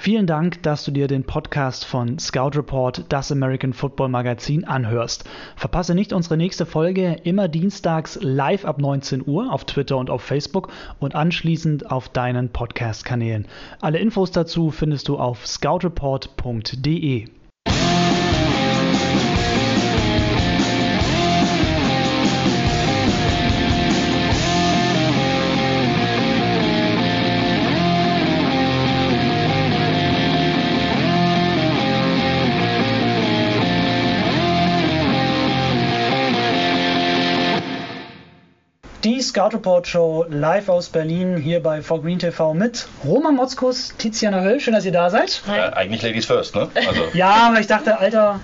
Vielen Dank, dass du dir den Podcast von Scout Report, das American Football Magazin, anhörst. Verpasse nicht unsere nächste Folge immer dienstags live ab 19 Uhr auf Twitter und auf Facebook und anschließend auf deinen Podcast-Kanälen. Alle Infos dazu findest du auf scoutreport.de. Scout Report Show live aus Berlin hier bei For Green TV mit Roman Motzkus, Tiziana Höll. Schön, dass ihr da seid. Ja, eigentlich Ladies First, ne? Also. ja, aber ich dachte, Alter,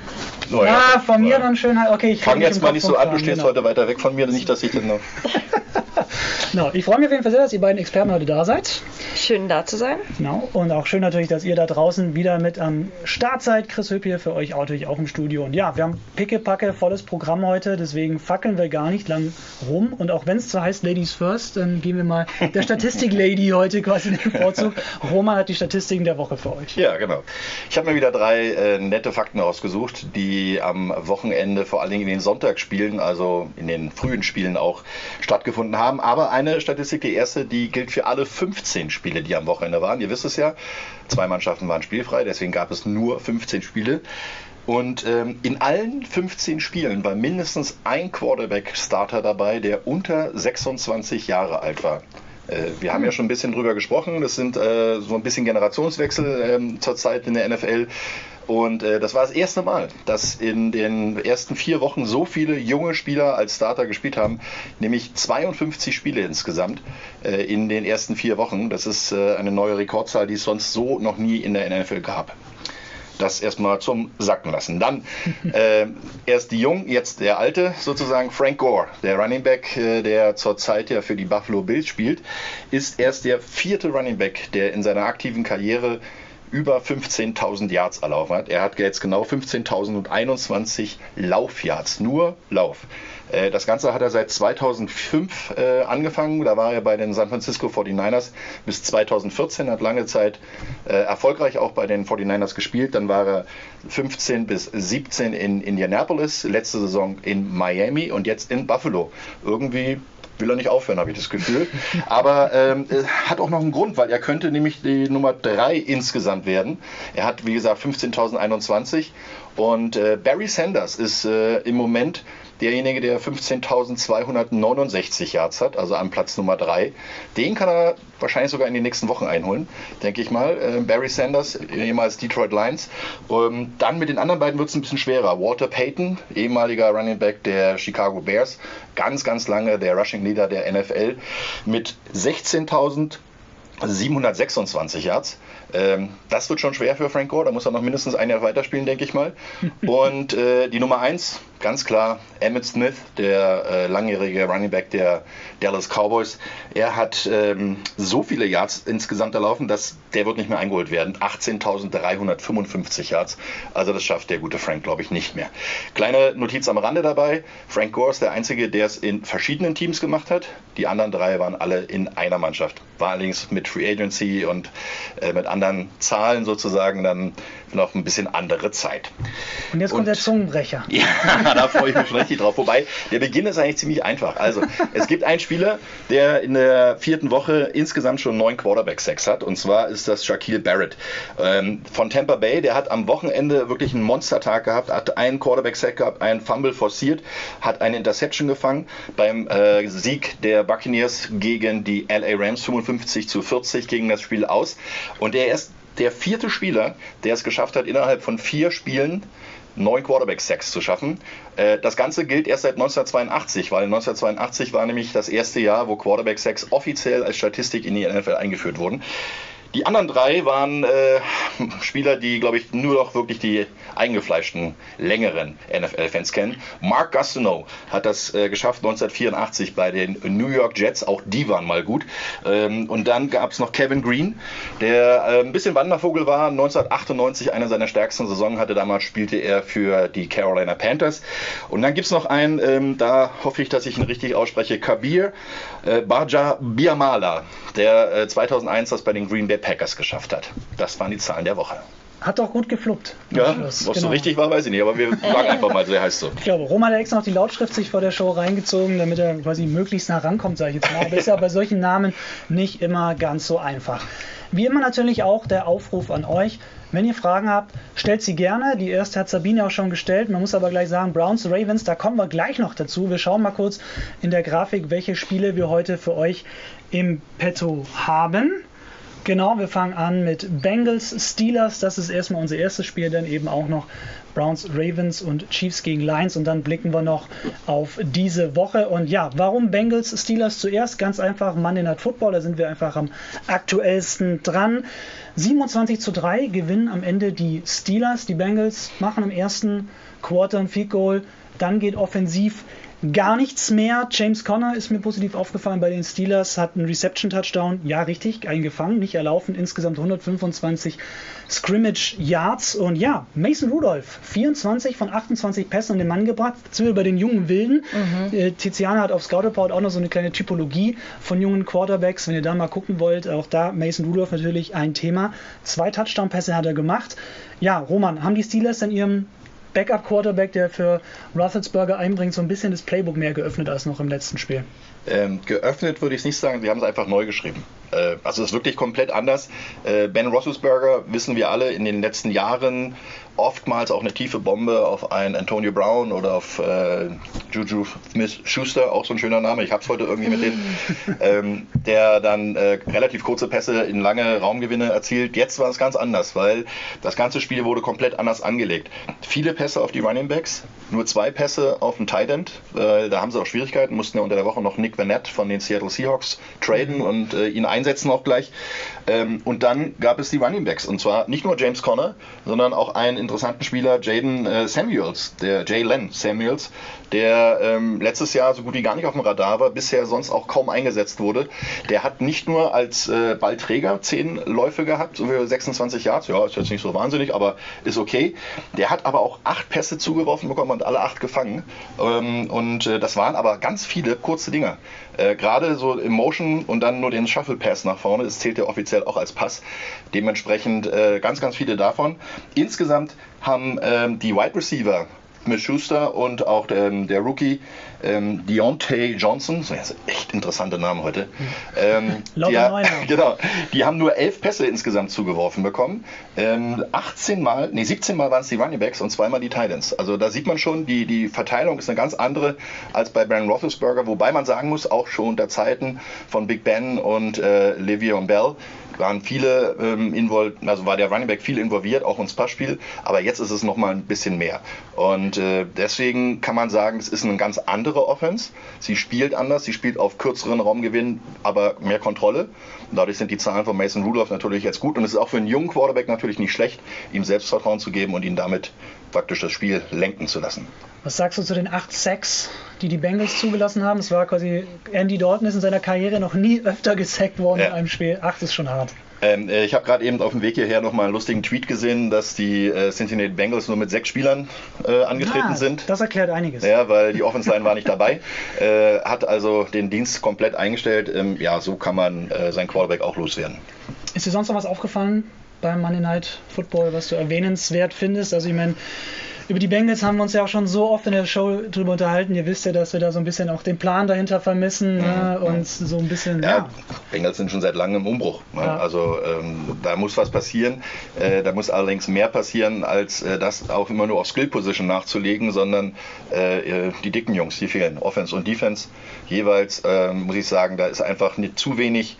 oh, ja, ja, von mir dann schön halt. Okay, ich fang jetzt mal nicht so an, du stehst genau. heute weiter weg von mir, nicht, dass ich dann noch. genau, ich freue mich auf jeden Fall sehr, dass ihr beiden Experten heute da seid. Schön da zu sein. Genau, und auch schön natürlich, dass ihr da draußen wieder mit am Start seid. Chris Hüpp hier für euch auch natürlich auch im Studio. Und ja, wir haben pickepacke volles Programm heute, deswegen fackeln wir gar nicht lang rum. Und auch wenn es zwar heißt Ladies First, dann gehen wir mal der Statistik-Lady heute quasi den Vorzug. Roman hat die Statistiken der Woche für euch. Ja, genau. Ich habe mir wieder drei äh, nette Fakten ausgesucht, die am Wochenende vor allen Dingen in den Sonntagsspielen, also in den frühen Spielen auch stattgefunden haben. Aber eine Statistik, die erste, die gilt für alle 15 Spiele, die am Wochenende waren. Ihr wisst es ja, zwei Mannschaften waren spielfrei, deswegen gab es nur 15 Spiele. Und ähm, in allen 15 Spielen war mindestens ein Quarterback-Starter dabei, der unter 26 Jahre alt war. Äh, wir haben ja schon ein bisschen drüber gesprochen. Das sind äh, so ein bisschen Generationswechsel ähm, zurzeit in der NFL. Und äh, das war das erste Mal, dass in den ersten vier Wochen so viele junge Spieler als Starter gespielt haben, nämlich 52 Spiele insgesamt äh, in den ersten vier Wochen. Das ist äh, eine neue Rekordzahl, die es sonst so noch nie in der NFL gab das erstmal zum Sacken lassen. Dann äh, erst die Jung, jetzt der Alte sozusagen, Frank Gore, der Running Back, äh, der zurzeit ja für die Buffalo Bills spielt, ist erst der vierte Running Back, der in seiner aktiven Karriere über 15.000 Yards erlaufen hat. Er hat jetzt genau 15.021 Laufyards, nur Lauf. Äh, das Ganze hat er seit 2005 äh, angefangen. Da war er bei den San Francisco 49ers bis 2014, hat lange Zeit äh, erfolgreich auch bei den 49ers gespielt. Dann war er 15 bis 17 in Indianapolis, letzte Saison in Miami und jetzt in Buffalo. Irgendwie will er nicht aufhören, habe ich das Gefühl. Aber ähm, hat auch noch einen Grund, weil er könnte nämlich die Nummer 3 insgesamt werden. Er hat, wie gesagt, 15.021 und äh, Barry Sanders ist äh, im Moment derjenige, der 15.269 Yards hat, also an Platz Nummer 3. Den kann er wahrscheinlich sogar in den nächsten Wochen einholen, denke ich mal. Äh, Barry Sanders, ehemals Detroit Lions. Ähm, dann mit den anderen beiden wird es ein bisschen schwerer. Walter Payton, ehemaliger Running Back der Chicago Bears, ganz, ganz lange der Rushing Leader der NFL mit 16.726 Yards. Ähm, das wird schon schwer für Frank Gore, da muss er noch mindestens ein Jahr weiterspielen, denke ich mal. Und äh, die Nummer 1, ganz klar, Emmett Smith, der äh, langjährige Running Back der Dallas Cowboys. Er hat ähm, so viele Yards insgesamt erlaufen, dass der wird nicht mehr eingeholt werden. 18.355 Yards. Also das schafft der gute Frank, glaube ich, nicht mehr. Kleine Notiz am Rande dabei. Frank Gore ist der Einzige, der es in verschiedenen Teams gemacht hat. Die anderen drei waren alle in einer Mannschaft. War allerdings mit Free Agency und äh, mit anderen anderen Zahlen sozusagen dann noch ein bisschen andere Zeit. Und jetzt kommt und, der Zungenbrecher. Ja, da freue ich mich schon richtig drauf. Wobei, der Beginn ist eigentlich ziemlich einfach. Also, es gibt einen Spieler, der in der vierten Woche insgesamt schon neun Quarterback-Sacks hat. Und zwar ist das Shaquille Barrett ähm, von Tampa Bay. Der hat am Wochenende wirklich einen Monstertag gehabt, hat einen Quarterback-Sack gehabt, einen Fumble forciert, hat eine Interception gefangen beim äh, Sieg der Buccaneers gegen die LA Rams 55 zu 40 gegen das Spiel aus. Und er ist der vierte Spieler, der es geschafft hat, innerhalb von vier Spielen neun Quarterback-Sacks zu schaffen. Äh, das Ganze gilt erst seit 1982, weil 1982 war nämlich das erste Jahr, wo Quarterback-Sacks offiziell als Statistik in die NFL eingeführt wurden. Die anderen drei waren äh, Spieler, die, glaube ich, nur noch wirklich die eingefleischten, längeren NFL-Fans kennen. Mark Gastineau hat das äh, geschafft 1984 bei den New York Jets. Auch die waren mal gut. Ähm, und dann gab es noch Kevin Green, der äh, ein bisschen Wandervogel war. 1998 eine seiner stärksten Saison hatte. Damals spielte er für die Carolina Panthers. Und dann gibt es noch einen, ähm, da hoffe ich, dass ich ihn richtig ausspreche, Kabir äh, Baja Biamala, der 2001 äh, das bei den Green Bay Packers geschafft hat. Das waren die Zahlen der Woche. Hat doch gut gefluppt. Ja, ob es genau. so richtig war, weiß ich nicht, aber wir sagen einfach mal, so heißt so. Ich glaube, Roman hat extra noch die Lautschrift sich vor der Show reingezogen, damit er quasi möglichst nah rankommt, sage ich jetzt mal. Aber ist ja bei solchen Namen nicht immer ganz so einfach. Wie immer natürlich auch der Aufruf an euch. Wenn ihr Fragen habt, stellt sie gerne. Die erste hat Sabine auch schon gestellt. Man muss aber gleich sagen, Browns, Ravens, da kommen wir gleich noch dazu. Wir schauen mal kurz in der Grafik, welche Spiele wir heute für euch im Petto haben. Genau, wir fangen an mit Bengals Steelers. Das ist erstmal unser erstes Spiel, dann eben auch noch Browns Ravens und Chiefs gegen Lions und dann blicken wir noch auf diese Woche. Und ja, warum Bengals Steelers zuerst? Ganz einfach Monday Night Football, da sind wir einfach am aktuellsten dran. 27 zu 3 gewinnen am Ende die Steelers. Die Bengals machen im ersten Quarter ein Field Goal, dann geht offensiv gar nichts mehr. James Conner ist mir positiv aufgefallen bei den Steelers, hat einen Reception-Touchdown, ja richtig, eingefangen, nicht erlaufen, insgesamt 125 Scrimmage Yards und ja, Mason Rudolph, 24 von 28 Pässen an den Mann gebracht. Sind wir bei den jungen Wilden. Mhm. Äh, Tiziana hat auf Scout Report auch noch so eine kleine Typologie von jungen Quarterbacks, wenn ihr da mal gucken wollt, auch da Mason Rudolph natürlich ein Thema. Zwei Touchdown-Pässe hat er gemacht. Ja, Roman, haben die Steelers in ihrem Backup-Quarterback, der für Roethlisberger einbringt, so ein bisschen das Playbook mehr geöffnet als noch im letzten Spiel? Ähm, geöffnet würde ich es nicht sagen, sie haben es einfach neu geschrieben. Äh, also es ist wirklich komplett anders. Äh, ben Roethlisberger, wissen wir alle, in den letzten Jahren oftmals auch eine tiefe Bombe auf einen Antonio Brown oder auf äh, Juju Smith-Schuster, auch so ein schöner Name, ich habe es heute irgendwie mit denen, ähm, der dann äh, relativ kurze Pässe in lange Raumgewinne erzielt. Jetzt war es ganz anders, weil das ganze Spiel wurde komplett anders angelegt. Viele Pässe auf die Running Backs, nur zwei Pässe auf den Tight End, äh, da haben sie auch Schwierigkeiten, mussten ja unter der Woche noch Nick Vanette von den Seattle Seahawks traden und äh, ihn einsetzen auch gleich. Ähm, und dann gab es die Running Backs und zwar nicht nur James Conner, sondern auch einen interessanten Spieler, Jaden äh, Samuels, der Jalen Samuels, der ähm, letztes Jahr so gut wie gar nicht auf dem Radar war, bisher sonst auch kaum eingesetzt wurde. Der hat nicht nur als äh, Ballträger zehn Läufe gehabt, so für 26 Yards, ja, ist jetzt nicht so wahnsinnig, aber ist okay. Der hat aber auch acht Pässe zugeworfen bekommen und alle acht gefangen. Ähm, und äh, das waren aber ganz viele kurze Dinger. Äh, Gerade so im Motion und dann nur den Shuffle Pass nach vorne, das zählt ja offiziell auch als Pass. Dementsprechend äh, ganz, ganz viele davon. Insgesamt haben ähm, die Wide Receiver Smith Schuster und auch der, der Rookie ähm, Deontay Johnson, so ist echt interessante Namen heute. Ähm, die, genau, die haben nur elf Pässe insgesamt zugeworfen bekommen. Ähm, 18 Mal, nee, 17 Mal waren es die Running Backs und zweimal die Titans. Also da sieht man schon, die, die Verteilung ist eine ganz andere als bei Brandon Roethlisberger, wobei man sagen muss, auch schon unter Zeiten von Big Ben und äh, Le'Veon Bell waren viele ähm, involviert, also war der Running Back viel involviert, auch ins Passspiel, aber jetzt ist es nochmal ein bisschen mehr. Und äh, deswegen kann man sagen, es ist eine ganz andere Offense. Sie spielt anders, sie spielt auf kürzeren Raumgewinn, aber mehr Kontrolle. Dadurch sind die Zahlen von Mason Rudolph natürlich jetzt gut. Und es ist auch für einen jungen Quarterback natürlich nicht schlecht, ihm Selbstvertrauen zu geben und ihn damit praktisch das Spiel lenken zu lassen. Was sagst du zu den 8 Sacks, die die Bengals zugelassen haben? Es war quasi, Andy Dalton ist in seiner Karriere noch nie öfter gesackt worden ja. in einem Spiel. 8 ist schon hart. Ähm, äh, ich habe gerade eben auf dem Weg hierher nochmal einen lustigen Tweet gesehen, dass die äh, Cincinnati Bengals nur mit sechs Spielern äh, angetreten ja, sind. Das erklärt einiges. Ja, weil die Offense Line war nicht dabei. Äh, hat also den Dienst komplett eingestellt. Ähm, ja, so kann man äh, sein Quarterback auch loswerden. Ist dir sonst noch was aufgefallen beim Monday Night Football, was du erwähnenswert findest? Also ich meine, über die Bengals haben wir uns ja auch schon so oft in der Show drüber unterhalten. Ihr wisst ja, dass wir da so ein bisschen auch den Plan dahinter vermissen ne? Mhm. und so ein bisschen. Ja, ja, Bengals sind schon seit langem im Umbruch. Ne? Ja. Also ähm, da muss was passieren. Äh, da muss allerdings mehr passieren, als äh, das auch immer nur auf Skill Position nachzulegen, sondern äh, die dicken Jungs, die fehlen. Offense und Defense jeweils, ähm, muss ich sagen, da ist einfach nicht zu wenig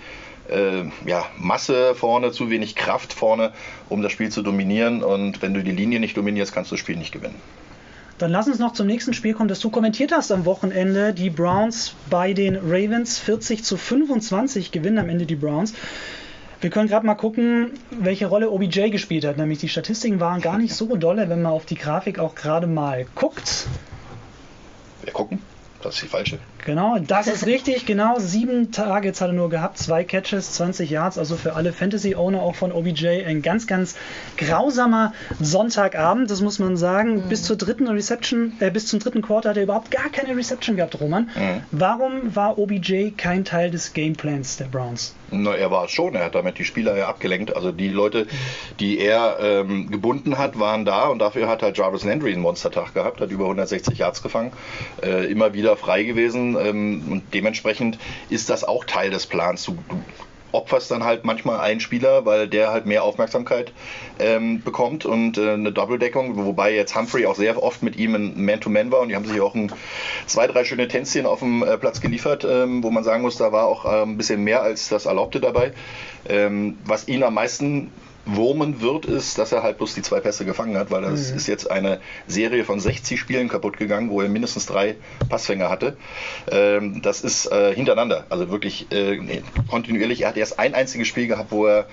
äh, ja, Masse vorne, zu wenig Kraft vorne, um das Spiel zu dominieren. Und wenn du die Linie nicht dominierst, kannst du das Spiel nicht gewinnen. Dann lass uns noch zum nächsten Spiel kommen, das du kommentiert hast am Wochenende. Die Browns bei den Ravens 40 zu 25 gewinnen am Ende die Browns. Wir können gerade mal gucken, welche Rolle OBJ gespielt hat. Nämlich die Statistiken waren gar nicht so dolle, wenn man auf die Grafik auch gerade mal guckt. Wir gucken. Das ist die falsche. Genau, das ist richtig. Genau, sieben Targets hat er nur gehabt, zwei Catches, 20 Yards. Also für alle Fantasy-Owner auch von OBJ ein ganz, ganz grausamer Sonntagabend, das muss man sagen. Mhm. Bis zur dritten Reception, äh, bis zum dritten Quarter hat er überhaupt gar keine Reception gehabt, Roman. Mhm. Warum war OBJ kein Teil des Gameplans der Browns? Na, er war es schon. Er hat damit die Spieler ja abgelenkt. Also die Leute, die er ähm, gebunden hat, waren da und dafür hat halt Jarvis Landry einen Monstertag gehabt, hat über 160 Yards gefangen, äh, immer wieder frei gewesen ähm, und dementsprechend ist das auch Teil des Plans. Du, du opferst dann halt manchmal einen Spieler, weil der halt mehr Aufmerksamkeit ähm, bekommt und äh, eine Doppeldeckung, wobei jetzt Humphrey auch sehr oft mit ihm ein Man-to-Man -Man war und die haben sich auch ein, zwei, drei schöne Tänzchen auf dem äh, Platz geliefert, ähm, wo man sagen muss, da war auch äh, ein bisschen mehr als das Erlaubte dabei. Ähm, was ihn am meisten wurmen wird, ist, dass er halt bloß die zwei Pässe gefangen hat, weil das mhm. ist jetzt eine Serie von 60 Spielen kaputt gegangen, wo er mindestens drei Passfänger hatte. Ähm, das ist äh, hintereinander, also wirklich äh, nee, kontinuierlich. Er hat erst ein einziges Spiel gehabt, wo er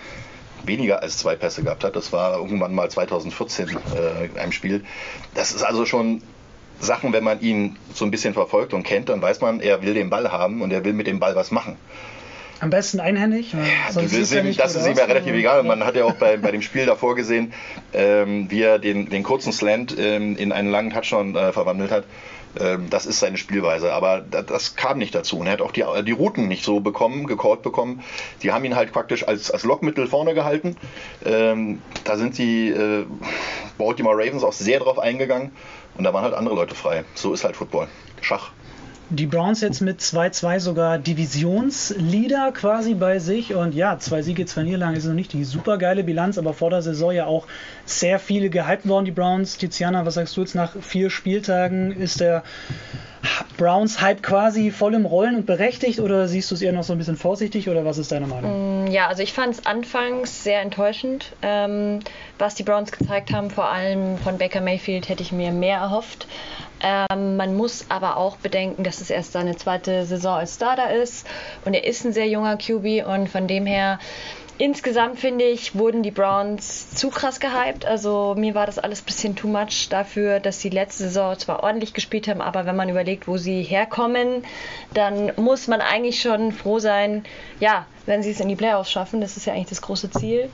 weniger als zwei Pässe gehabt hat. Das war irgendwann mal 2014 äh, in einem Spiel. Das ist also schon Sachen, wenn man ihn so ein bisschen verfolgt und kennt, dann weiß man, er will den Ball haben und er will mit dem Ball was machen. Am besten einhändig. Ja, das ist, ihm, das ist ihm ja relativ egal. Man hat ja auch bei, bei dem Spiel davor gesehen, ähm, wie er den, den kurzen Slant ähm, in einen langen Touchdown äh, verwandelt hat. Ähm, das ist seine Spielweise. Aber das, das kam nicht dazu. Und er hat auch die, die Routen nicht so bekommen, gecallt bekommen. Die haben ihn halt praktisch als, als Lockmittel vorne gehalten. Ähm, da sind die äh, Baltimore Ravens auch sehr drauf eingegangen. Und da waren halt andere Leute frei. So ist halt Football. Schach die Browns jetzt mit 2-2 sogar Divisionsleader quasi bei sich. Und ja, zwei Siege, zwei Niederlagen ist noch nicht die super geile Bilanz, aber vor der Saison ja auch sehr viele gehalten worden, die Browns. Tiziana, was sagst du jetzt nach vier Spieltagen? Ist der Browns-Hype quasi voll im Rollen und berechtigt oder siehst du es eher noch so ein bisschen vorsichtig oder was ist deine Meinung? Mm, ja, also ich fand es anfangs sehr enttäuschend, ähm, was die Browns gezeigt haben. Vor allem von Baker Mayfield hätte ich mir mehr erhofft. Ähm, man muss aber auch bedenken, dass es erst seine zweite Saison als Starter ist und er ist ein sehr junger QB und von dem her insgesamt finde ich, wurden die Browns zu krass gehypt. Also mir war das alles ein bisschen too much dafür, dass sie letzte Saison zwar ordentlich gespielt haben, aber wenn man überlegt, wo sie herkommen, dann muss man eigentlich schon froh sein, ja, wenn sie es in die Playoffs schaffen. Das ist ja eigentlich das große Ziel.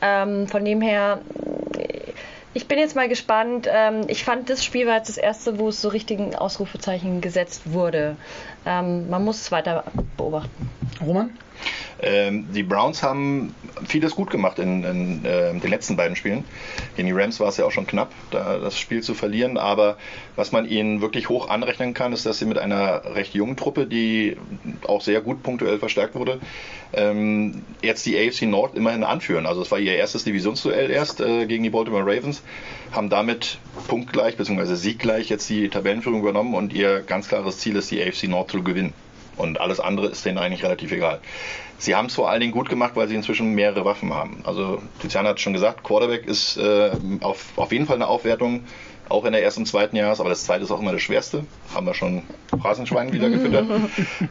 Ähm, von dem her ich bin jetzt mal gespannt. Ähm, ich fand, das Spiel war jetzt das erste, wo es so richtigen Ausrufezeichen gesetzt wurde. Ähm, man muss es weiter beobachten. Roman? Ähm, die Browns haben vieles gut gemacht in, in äh, den letzten beiden Spielen. Gegen die Rams war es ja auch schon knapp, da das Spiel zu verlieren. Aber was man ihnen wirklich hoch anrechnen kann, ist, dass sie mit einer recht jungen Truppe, die auch sehr gut punktuell verstärkt wurde, ähm, jetzt die AFC North immerhin anführen. Also es war ihr erstes Divisionsduell erst äh, gegen die Baltimore Ravens, haben damit punktgleich bzw. sieggleich jetzt die Tabellenführung übernommen und ihr ganz klares Ziel ist, die AFC North zu gewinnen. Und alles andere ist denen eigentlich relativ egal. Sie haben es vor allen Dingen gut gemacht, weil sie inzwischen mehrere Waffen haben. Also Tiziana hat schon gesagt, Quarterback ist äh, auf, auf jeden Fall eine Aufwertung auch in der ersten und zweiten Jahres, aber das zweite ist auch immer das schwerste. Haben wir schon Phrasenschwein wieder gefüttert.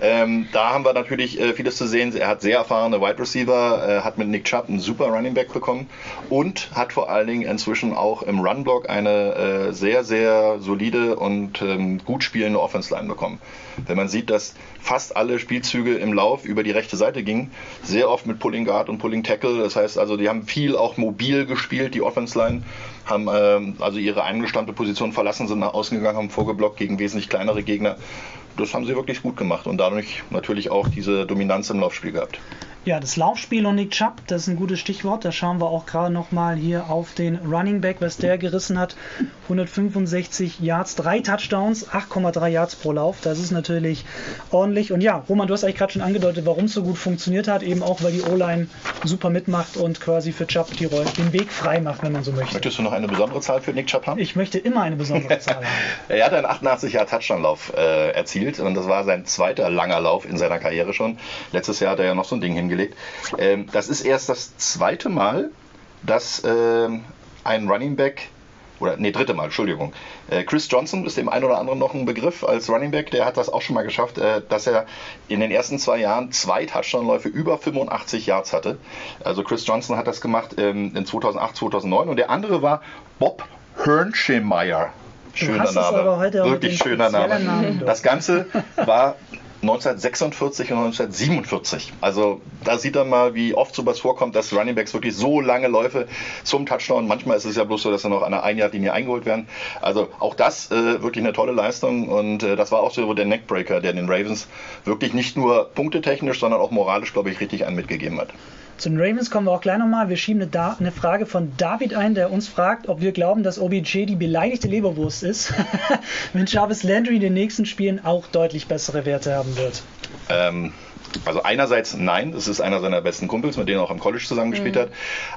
ähm, da haben wir natürlich äh, vieles zu sehen. Er hat sehr erfahrene Wide Receiver, äh, hat mit Nick Chubb einen super Running Back bekommen und hat vor allen Dingen inzwischen auch im Run-Block eine äh, sehr, sehr solide und ähm, gut spielende Offense-Line bekommen. Wenn man sieht, dass fast alle Spielzüge im Lauf über die rechte Seite gingen, sehr oft mit Pulling Guard und Pulling Tackle. Das heißt also, die haben viel auch mobil gespielt, die Offense-Line haben ähm, also ihre eingestammte Position verlassen, sind nach außen gegangen, haben vorgeblockt gegen wesentlich kleinere Gegner. Das haben sie wirklich gut gemacht und dadurch natürlich auch diese Dominanz im Laufspiel gehabt. Ja, das Laufspiel und Nick Chubb, das ist ein gutes Stichwort. Da schauen wir auch gerade nochmal hier auf den Running Back, was der gerissen hat. 165 Yards, drei Touchdowns, 8,3 Yards pro Lauf. Das ist natürlich ordentlich. Und ja, Roman, du hast eigentlich gerade schon angedeutet, warum es so gut funktioniert hat. Eben auch, weil die O-Line super mitmacht und quasi für Chubb die Rolle, den Weg frei macht, wenn man so möchte. Möchtest du noch eine besondere Zahl für Nick Chubb haben? Ich möchte immer eine besondere Zahl haben. er hat einen 88 Jahr Touchdown-Lauf äh, erzielt und das war sein zweiter langer Lauf in seiner Karriere schon. Letztes Jahr hat er ja noch so ein Ding hingelegt. Ähm, das ist erst das zweite Mal, dass ähm, ein Running Back oder nee, dritte Mal, Entschuldigung. Äh, Chris Johnson ist dem einen oder anderen noch ein Begriff als Running Back, der hat das auch schon mal geschafft, äh, dass er in den ersten zwei Jahren zwei Touchdown-Läufe über 85 Yards hatte. Also Chris Johnson hat das gemacht ähm, in 2008, 2009 und der andere war Bob Hernschemeyer. Schöner Name. Wirklich schöner Name. Das Ganze war 1946 und 1947. Also da sieht man mal, wie oft sowas vorkommt, dass Running Backs wirklich so lange Läufe zum Touchdown. Manchmal ist es ja bloß so, dass sie noch an der Einjahrlinie eingeholt werden. Also auch das äh, wirklich eine tolle Leistung und äh, das war auch so der Neckbreaker, der den Ravens wirklich nicht nur punktetechnisch, sondern auch moralisch, glaube ich, richtig einen mitgegeben hat. Zu den Ravens kommen wir auch gleich nochmal. Wir schieben eine, da eine, Frage von David ein, der uns fragt, ob wir glauben, dass OBJ die beleidigte Leberwurst ist, wenn Jarvis Landry in den nächsten Spielen auch deutlich bessere Werte haben wird. Ähm, also einerseits nein, das ist einer seiner besten Kumpels, mit denen er auch im College zusammengespielt mhm. hat.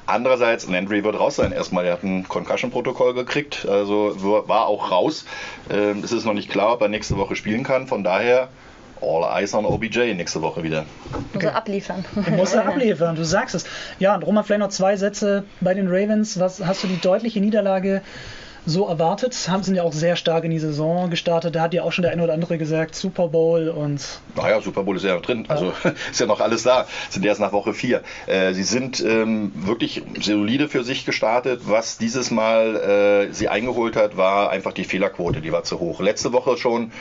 Andererseits, Landry wird raus sein erstmal. Er hat ein Concussion-Protokoll gekriegt, also war auch raus. Ähm, es ist noch nicht klar, ob er nächste Woche spielen kann. Von daher All Eyes on OBJ nächste Woche wieder. Muss er abliefern. Muss er abliefern, du sagst es. Ja, und Roman, vielleicht noch zwei Sätze bei den Ravens. Was hast du die deutliche Niederlage so erwartet. Haben sie ja auch sehr stark in die Saison gestartet. Da hat ja auch schon der eine oder andere gesagt, Super Bowl und. Naja, Super Bowl ist ja noch drin. Also ist ja noch alles da. Sind erst nach Woche 4. Äh, sie sind ähm, wirklich solide für sich gestartet. Was dieses Mal äh, sie eingeholt hat, war einfach die Fehlerquote. Die war zu hoch. Letzte Woche schon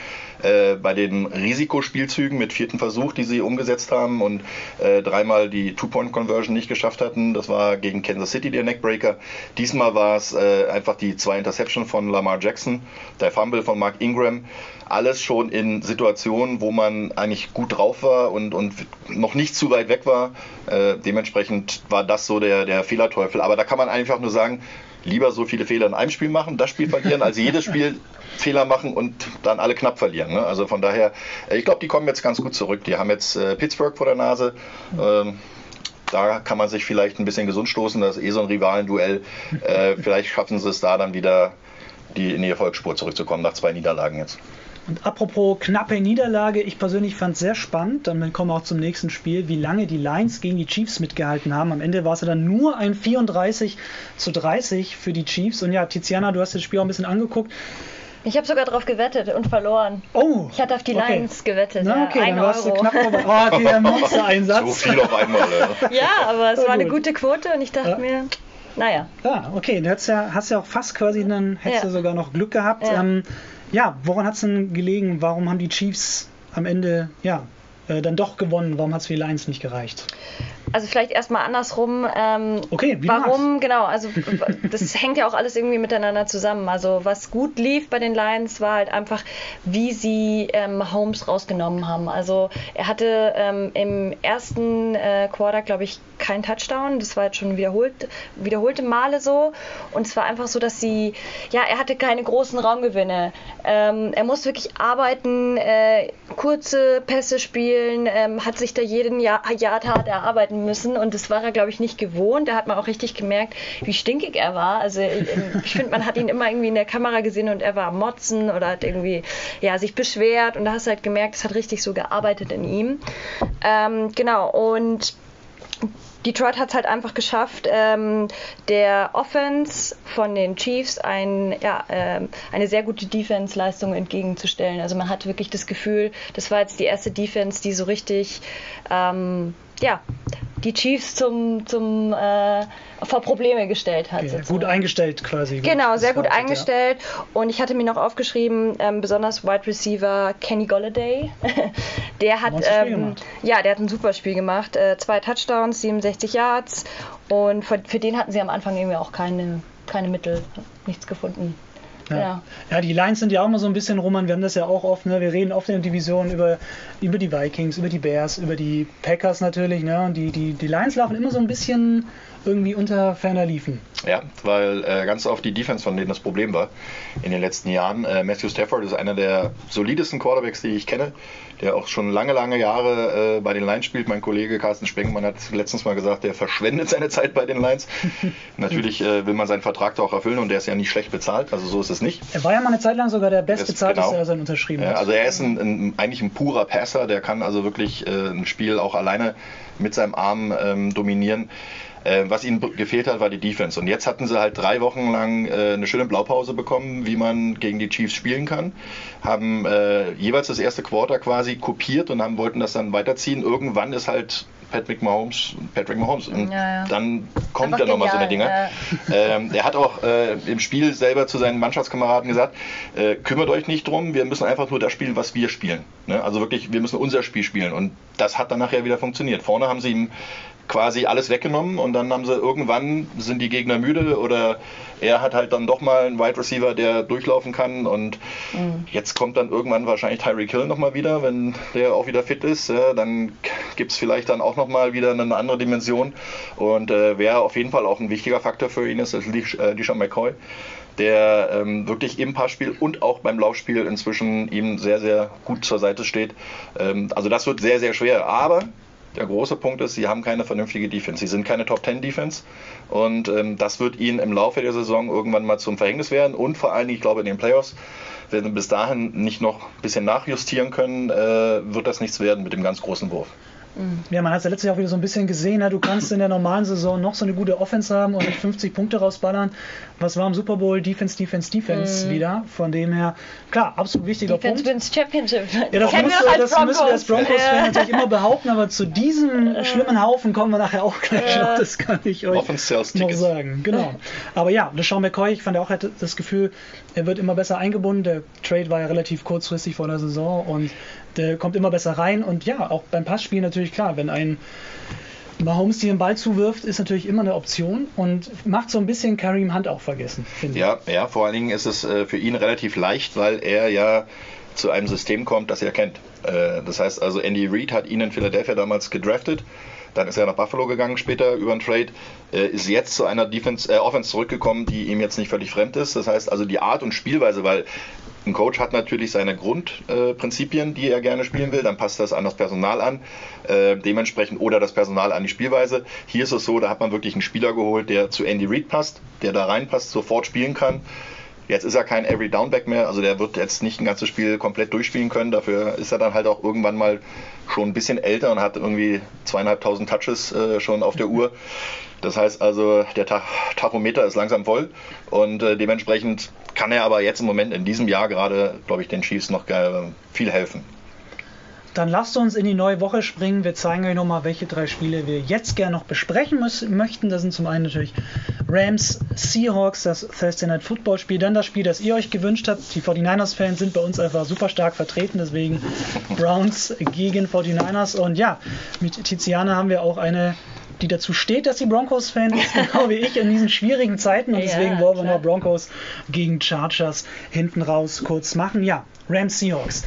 äh, bei den Risikospielzügen mit vierten Versuch, die sie umgesetzt haben und äh, dreimal die Two-Point-Conversion nicht geschafft hatten. Das war gegen Kansas City der Neckbreaker. Diesmal war es äh, einfach die zwei Inter Interception von Lamar Jackson, der Fumble von Mark Ingram, alles schon in Situationen, wo man eigentlich gut drauf war und, und noch nicht zu weit weg war. Äh, dementsprechend war das so der, der Fehlerteufel. Aber da kann man einfach nur sagen, lieber so viele Fehler in einem Spiel machen, das Spiel verlieren, als jedes Spiel Fehler machen und dann alle knapp verlieren. Ne? Also von daher, äh, ich glaube, die kommen jetzt ganz gut zurück. Die haben jetzt äh, Pittsburgh vor der Nase. Ähm, da kann man sich vielleicht ein bisschen gesund stoßen. Das ist eh so ein Rivalenduell. Äh, vielleicht schaffen sie es da dann wieder die, in die Erfolgsspur zurückzukommen nach zwei Niederlagen jetzt. Und apropos knappe Niederlage, ich persönlich fand es sehr spannend, dann kommen wir auch zum nächsten Spiel, wie lange die Lions gegen die Chiefs mitgehalten haben. Am Ende war es ja dann nur ein 34 zu 30 für die Chiefs. Und ja, Tiziana, du hast das Spiel auch ein bisschen angeguckt. Ich habe sogar drauf gewettet und verloren. Oh. Ich hatte auf die okay. Lions gewettet. Na, okay, ja, dann warst Euro. du knapp über. Oh, okay, der Monster-Einsatz. So viel auf einmal, ja. ja, aber es war, war eine gute Quote und ich dachte ja. mir, naja. Ja, okay, du hast ja, hast ja auch fast quasi, dann hättest ja. du sogar noch Glück gehabt. Ja, ähm, ja woran hat es denn gelegen? Warum haben die Chiefs am Ende, ja, äh, dann doch gewonnen? Warum hat es für die Lions nicht gereicht? Also vielleicht erstmal andersrum. Ähm, okay, wie warum? Genau, also das hängt ja auch alles irgendwie miteinander zusammen. Also was gut lief bei den Lions war halt einfach, wie sie ähm, Holmes rausgenommen haben. Also er hatte ähm, im ersten äh, Quarter, glaube ich, keinen Touchdown. Das war jetzt schon wiederholt, wiederholte Male so. Und es war einfach so, dass sie, ja, er hatte keine großen Raumgewinne. Ähm, er muss wirklich arbeiten, äh, kurze Pässe spielen, ähm, hat sich da jeden Jahr, Jahr hart erarbeiten müssen und das war er, glaube ich, nicht gewohnt. Da hat man auch richtig gemerkt, wie stinkig er war. Also äh, ich finde, man hat ihn immer irgendwie in der Kamera gesehen und er war am Motzen oder hat irgendwie ja, sich beschwert und da hast du halt gemerkt, es hat richtig so gearbeitet in ihm. Ähm, genau, und Detroit hat es halt einfach geschafft, ähm, der Offense von den Chiefs ein, ja, ähm, eine sehr gute Defense-Leistung entgegenzustellen. Also man hat wirklich das Gefühl, das war jetzt die erste Defense, die so richtig ähm, ja, die Chiefs zum, zum äh, vor Probleme gestellt hat. Okay, gut eingestellt quasi. Genau, sehr gut eingestellt. Ja. Und ich hatte mir noch aufgeschrieben, ähm, besonders Wide Receiver Kenny Golladay. der hat ähm, ja, der hat ein super Spiel gemacht. Äh, zwei Touchdowns, 67 Yards. Und für, für den hatten sie am Anfang irgendwie auch keine, keine Mittel, nichts gefunden. Ja. ja. ja, die Lions sind ja auch immer so ein bisschen, Roman, wir haben das ja auch oft, ne? wir reden oft in der Division über, über die Vikings, über die Bears, über die Packers natürlich. Ne? Und die, die, die Lions laufen immer so ein bisschen irgendwie unter ferner liefen. Ja, weil äh, ganz oft die Defense von denen das Problem war in den letzten Jahren. Äh, Matthew Stafford ist einer der solidesten Quarterbacks, die ich kenne, der auch schon lange, lange Jahre äh, bei den Lions spielt. Mein Kollege Carsten Spengmann hat letztens mal gesagt, der verschwendet seine Zeit bei den Lions. Natürlich äh, will man seinen Vertrag da auch erfüllen und der ist ja nicht schlecht bezahlt, also so ist es nicht. Er war ja mal eine Zeit lang sogar der bestbezahlte, genau. der sein unterschrieben hat. also er ist ein, ein, eigentlich ein purer Passer, der kann also wirklich äh, ein Spiel auch alleine mit seinem Arm ähm, dominieren. Äh, was ihnen gefehlt hat, war die Defense. Und jetzt hatten sie halt drei Wochen lang äh, eine schöne Blaupause bekommen, wie man gegen die Chiefs spielen kann. Haben äh, jeweils das erste Quarter quasi kopiert und haben, wollten das dann weiterziehen. Irgendwann ist halt Patrick Mahomes, Patrick Mahomes. Und ja, ja. dann kommt er nochmal so eine Dinge. Ja. Ähm, er hat auch äh, im Spiel selber zu seinen Mannschaftskameraden gesagt, äh, kümmert euch nicht drum, wir müssen einfach nur das spielen, was wir spielen. Ne? Also wirklich, wir müssen unser Spiel spielen. Und das hat dann nachher wieder funktioniert. Vorne haben sie ihm quasi alles weggenommen und dann haben sie irgendwann sind die Gegner müde oder er hat halt dann doch mal einen Wide Receiver, der durchlaufen kann und mhm. jetzt kommt dann irgendwann wahrscheinlich Tyreek Hill nochmal wieder, wenn der auch wieder fit ist, ja, dann gibt es vielleicht dann auch nochmal wieder eine andere Dimension und äh, wer auf jeden Fall auch ein wichtiger Faktor für ihn ist, ist Deshaun äh, McCoy der ähm, wirklich im Passspiel und auch beim Laufspiel inzwischen ihm sehr, sehr gut zur Seite steht. Ähm, also das wird sehr, sehr schwer. Aber der große Punkt ist, sie haben keine vernünftige Defense. Sie sind keine Top 10 Defense und ähm, das wird ihnen im Laufe der Saison irgendwann mal zum Verhängnis werden und vor allen Dingen, ich glaube, in den Playoffs, wenn sie bis dahin nicht noch ein bisschen nachjustieren können, äh, wird das nichts werden mit dem ganz großen Wurf. Ja, man hat es ja letztes Jahr auch wieder so ein bisschen gesehen. Ja, du kannst in der normalen Saison noch so eine gute Offense haben und 50 Punkte rausballern. Was war im Super Bowl? Defense, Defense, Defense mm. wieder. Von dem her, klar, absolut wichtiger Defense Punkt. Defense wins Championship. Ja, das, müssen wir als Broncos-Fan natürlich immer behaupten, aber zu diesem schlimmen Haufen kommen wir nachher auch gleich noch. Das kann ich euch noch sagen. Genau. Aber ja, das Sean McCoy, ich fand auch, hatte das Gefühl, er wird immer besser eingebunden. Der Trade war ja relativ kurzfristig vor der Saison und der kommt immer besser rein. Und ja, auch beim Passspiel natürlich klar, wenn ein Mahomes dir den Ball zuwirft, ist natürlich immer eine Option und macht so ein bisschen Kareem Hunt auch vergessen, finde ja, ich. Ja, vor allen Dingen ist es äh, für ihn relativ leicht, weil er ja zu einem System kommt, das er kennt. Äh, das heißt also, Andy Reid hat ihn in Philadelphia damals gedraftet. Dann ist er nach Buffalo gegangen später über einen Trade, äh, ist jetzt zu einer Defense, äh, Offense zurückgekommen, die ihm jetzt nicht völlig fremd ist. Das heißt also die Art und Spielweise, weil ein Coach hat natürlich seine Grundprinzipien, die er gerne spielen will, dann passt das an das Personal an, äh, dementsprechend oder das Personal an die Spielweise. Hier ist es so, da hat man wirklich einen Spieler geholt, der zu Andy Reid passt, der da reinpasst, sofort spielen kann. Jetzt ist er kein Every Downback mehr, also der wird jetzt nicht ein ganzes Spiel komplett durchspielen können. Dafür ist er dann halt auch irgendwann mal schon ein bisschen älter und hat irgendwie zweieinhalbtausend Touches äh, schon auf der Uhr. Das heißt also, der Tachometer ist langsam voll und äh, dementsprechend kann er aber jetzt im Moment in diesem Jahr gerade, glaube ich, den Chiefs noch äh, viel helfen. Dann lasst uns in die neue Woche springen. Wir zeigen euch nochmal, welche drei Spiele wir jetzt gerne noch besprechen müssen, möchten. Das sind zum einen natürlich Rams, Seahawks, das Thursday Night Football Spiel, dann das Spiel, das ihr euch gewünscht habt. Die 49ers-Fans sind bei uns einfach super stark vertreten, deswegen Browns gegen 49ers. Und ja, mit Tiziana haben wir auch eine die dazu steht, dass sie Broncos-Fan ist, genau wie ich in diesen schwierigen Zeiten. Und deswegen ja, wollen wir noch Broncos gegen Chargers hinten raus kurz machen. Ja, Rams Seahawks.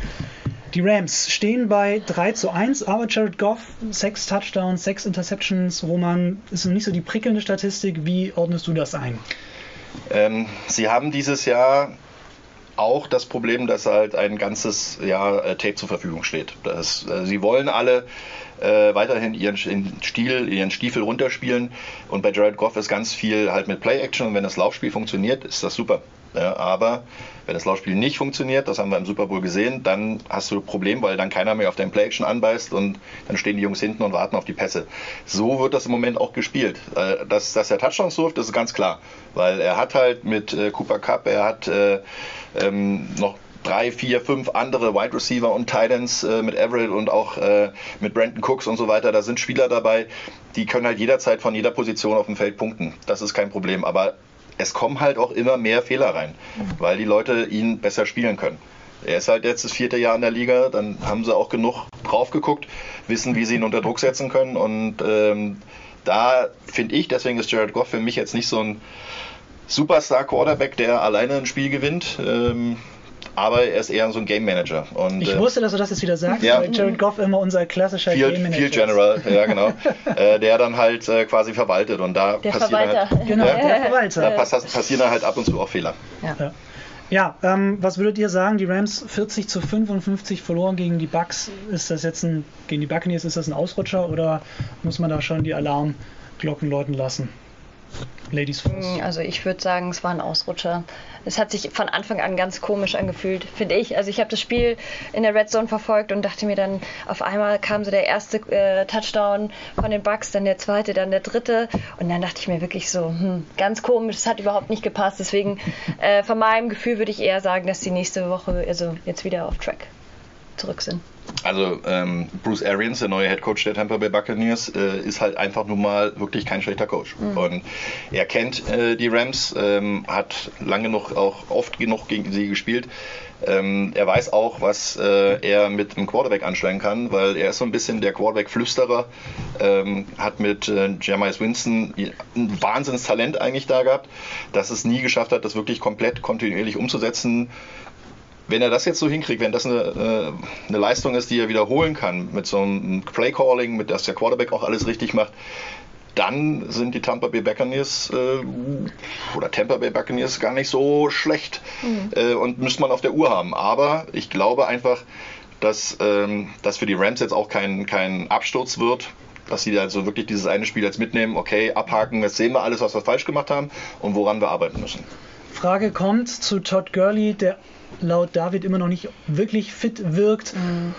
Die Rams stehen bei 3 zu 1, aber Jared Goff, 6 Touchdowns, 6 Interceptions. Roman, ist noch nicht so die prickelnde Statistik. Wie ordnest du das ein? Ähm, sie haben dieses Jahr auch das Problem, dass halt ein ganzes Jahr äh, Tape zur Verfügung steht. Das, äh, sie wollen alle äh, weiterhin ihren Stil, ihren Stiefel runterspielen. Und bei Jared Goff ist ganz viel halt mit Play-Action und wenn das Laufspiel funktioniert, ist das super. Ja, aber wenn das Laufspiel nicht funktioniert, das haben wir im Super Bowl gesehen, dann hast du ein Problem, weil dann keiner mehr auf dein Play-Action anbeißt und dann stehen die Jungs hinten und warten auf die Pässe. So wird das im Moment auch gespielt. Äh, dass, dass er Touchdowns wirft, das ist ganz klar, weil er hat halt mit äh, Cooper Cup, er hat äh, ähm, noch drei, vier, fünf andere Wide Receiver und Titans äh, mit Everett und auch äh, mit Brandon Cooks und so weiter. Da sind Spieler dabei, die können halt jederzeit von jeder Position auf dem Feld punkten. Das ist kein Problem. Aber es kommen halt auch immer mehr Fehler rein, weil die Leute ihn besser spielen können. Er ist halt jetzt das vierte Jahr in der Liga, dann haben sie auch genug drauf geguckt, wissen, wie sie ihn unter Druck setzen können. Und ähm, da finde ich, deswegen ist Jared Goff für mich jetzt nicht so ein Superstar-Quarterback, der alleine ein Spiel gewinnt. Ähm, aber er ist eher so ein Game Manager. Und, ich äh, wusste, dass du das jetzt wieder sagst, ja. weil Jared Goff immer unser klassischer Field, Game Manager Field General, ja genau, äh, der dann halt äh, quasi verwaltet und da der passieren Verwalter. halt, genau, ja, der Verwalter. Da pass, passieren dann halt ab und zu auch Fehler. Ja. ja. Ja, ähm, was würdet ihr sagen? Die Rams 40 zu 55 verloren gegen die Bucks. Ist das jetzt ein, gegen die Buccaneers, ist das ein Ausrutscher oder muss man da schon die Alarmglocken läuten lassen? Ladies first. Also ich würde sagen, es war ein Ausrutscher. Es hat sich von Anfang an ganz komisch angefühlt, finde ich. Also ich habe das Spiel in der Red Zone verfolgt und dachte mir dann, auf einmal kam so der erste äh, Touchdown von den Bucks, dann der zweite, dann der dritte. Und dann dachte ich mir wirklich so, hm, ganz komisch, es hat überhaupt nicht gepasst. Deswegen äh, von meinem Gefühl würde ich eher sagen, dass die nächste Woche, also jetzt wieder auf Track zurück sind. Also ähm, Bruce Arians, der neue Head Coach der Tampa Bay Buccaneers, äh, ist halt einfach nun mal wirklich kein schlechter Coach. Mhm. Und er kennt äh, die Rams, ähm, hat lange genug auch oft genug gegen sie gespielt. Ähm, er weiß auch, was äh, er mit einem Quarterback anstellen kann, weil er ist so ein bisschen der Quarterback-Flüsterer, ähm, hat mit äh, Jamais Winston ein Wahnsinnstalent eigentlich da gehabt, dass es nie geschafft hat, das wirklich komplett kontinuierlich umzusetzen wenn er das jetzt so hinkriegt, wenn das eine, äh, eine Leistung ist, die er wiederholen kann, mit so einem Play-Calling, mit dass der Quarterback auch alles richtig macht, dann sind die Tampa Bay Buccaneers äh, oder Tampa Bay Buccaneers gar nicht so schlecht mhm. äh, und müsste man auf der Uhr haben. Aber ich glaube einfach, dass ähm, das für die Rams jetzt auch kein, kein Absturz wird, dass sie also wirklich dieses eine Spiel jetzt mitnehmen, okay, abhaken, jetzt sehen wir alles, was wir falsch gemacht haben und woran wir arbeiten müssen. Frage kommt zu Todd Gurley, der laut David immer noch nicht wirklich fit wirkt. Mhm.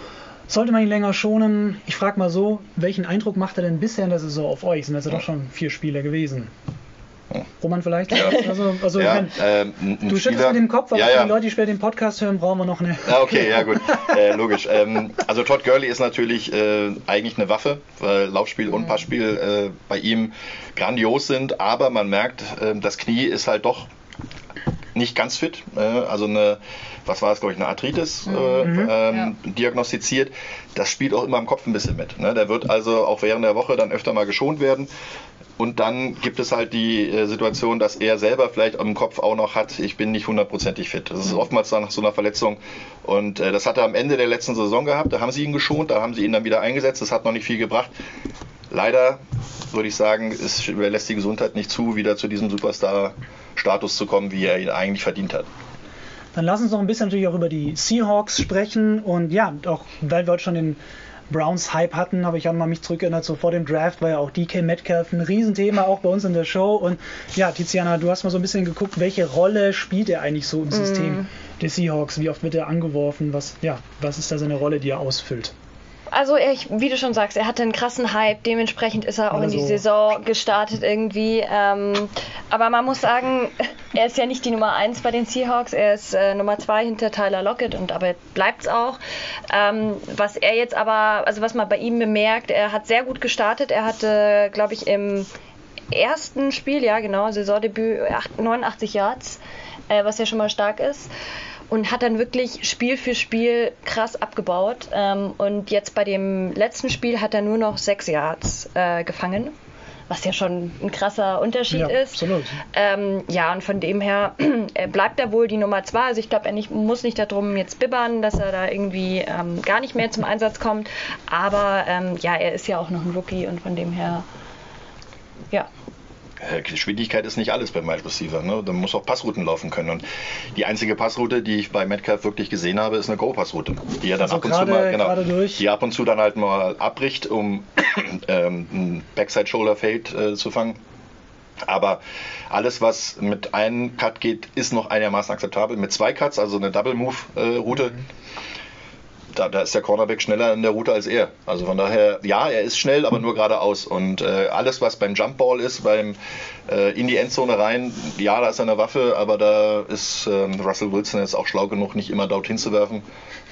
Sollte man ihn länger schonen? Ich frage mal so, welchen Eindruck macht er denn bisher in der Saison auf euch? Sind das ja doch schon vier Spieler gewesen. Roman vielleicht? Ja. Also, also ja, mein, ähm, du schüttelst mit dem Kopf, aber ja, ja. die Leute, die später den Podcast hören, brauchen wir noch eine. Ja, okay, ja gut, äh, logisch. Ähm, also Todd Gurley ist natürlich äh, eigentlich eine Waffe, weil Laufspiel und Passspiel äh, bei ihm grandios sind, aber man merkt, ähm, das Knie ist halt doch nicht ganz fit, äh, also eine, was war es, glaube ich, eine Arthritis äh, mhm, ähm, ja. diagnostiziert. Das spielt auch immer im Kopf ein bisschen mit. Ne? Der wird also auch während der Woche dann öfter mal geschont werden. Und dann gibt es halt die äh, Situation, dass er selber vielleicht im Kopf auch noch hat, ich bin nicht hundertprozentig fit. Das ist mhm. oftmals nach so einer Verletzung. Und äh, das hat er am Ende der letzten Saison gehabt. Da haben sie ihn geschont, da haben sie ihn dann wieder eingesetzt. Das hat noch nicht viel gebracht. Leider würde ich sagen, es überlässt die Gesundheit nicht zu, wieder zu diesem Superstar-Status zu kommen, wie er ihn eigentlich verdient hat. Dann lass uns noch ein bisschen natürlich auch über die Seahawks sprechen und ja, auch weil wir heute schon den Browns Hype hatten, habe ich auch mal mich zurückerinnert, so vor dem Draft war ja auch DK Metcalf ein Riesenthema, auch bei uns in der Show. Und ja, Tiziana, du hast mal so ein bisschen geguckt, welche Rolle spielt er eigentlich so im System mm. der Seahawks? Wie oft wird er angeworfen? Was, ja, was ist da seine Rolle, die er ausfüllt? Also, er, wie du schon sagst, er hatte einen krassen Hype, dementsprechend ist er auch in die so. Saison gestartet irgendwie. Ähm, aber man muss sagen, er ist ja nicht die Nummer 1 bei den Seahawks, er ist äh, Nummer 2 hinter Tyler Lockett und aber bleibt es auch. Ähm, was er jetzt aber, also was man bei ihm bemerkt, er hat sehr gut gestartet. Er hatte, glaube ich, im ersten Spiel, ja genau, Saisondebüt 89 Yards, äh, was ja schon mal stark ist und hat dann wirklich Spiel für Spiel krass abgebaut. Ähm, und jetzt bei dem letzten Spiel hat er nur noch sechs Yards äh, gefangen. Was ja schon ein krasser Unterschied ja, ist. Absolut. Ähm, ja, und von dem her bleibt er wohl die Nummer zwei. Also ich glaube, er nicht, muss nicht darum jetzt bibbern, dass er da irgendwie ähm, gar nicht mehr zum Einsatz kommt. Aber ähm, ja, er ist ja auch noch ein Rookie und von dem her, ja, Geschwindigkeit ist nicht alles beim Wide Receiver. Ne? Da muss auch Passrouten laufen können. Und die einzige Passroute, die ich bei Metcalf wirklich gesehen habe, ist eine Go-Passroute, die er dann also ab und grade, zu mal, genau, die ab und zu dann halt mal abbricht, um ähm, ein Backside-Shoulder-Fade äh, zu fangen. Aber alles, was mit einem Cut geht, ist noch einigermaßen akzeptabel. Mit zwei Cuts, also eine Double-Move-Route, äh, mhm da, da, ist der Cornerback schneller in der Route als er. Also von daher, ja, er ist schnell, aber nur geradeaus. Und äh, alles, was beim Jumpball ist, beim äh, in die Endzone rein, ja, da ist er eine Waffe, aber da ist äh, Russell Wilson jetzt auch schlau genug, nicht immer dort hinzuwerfen,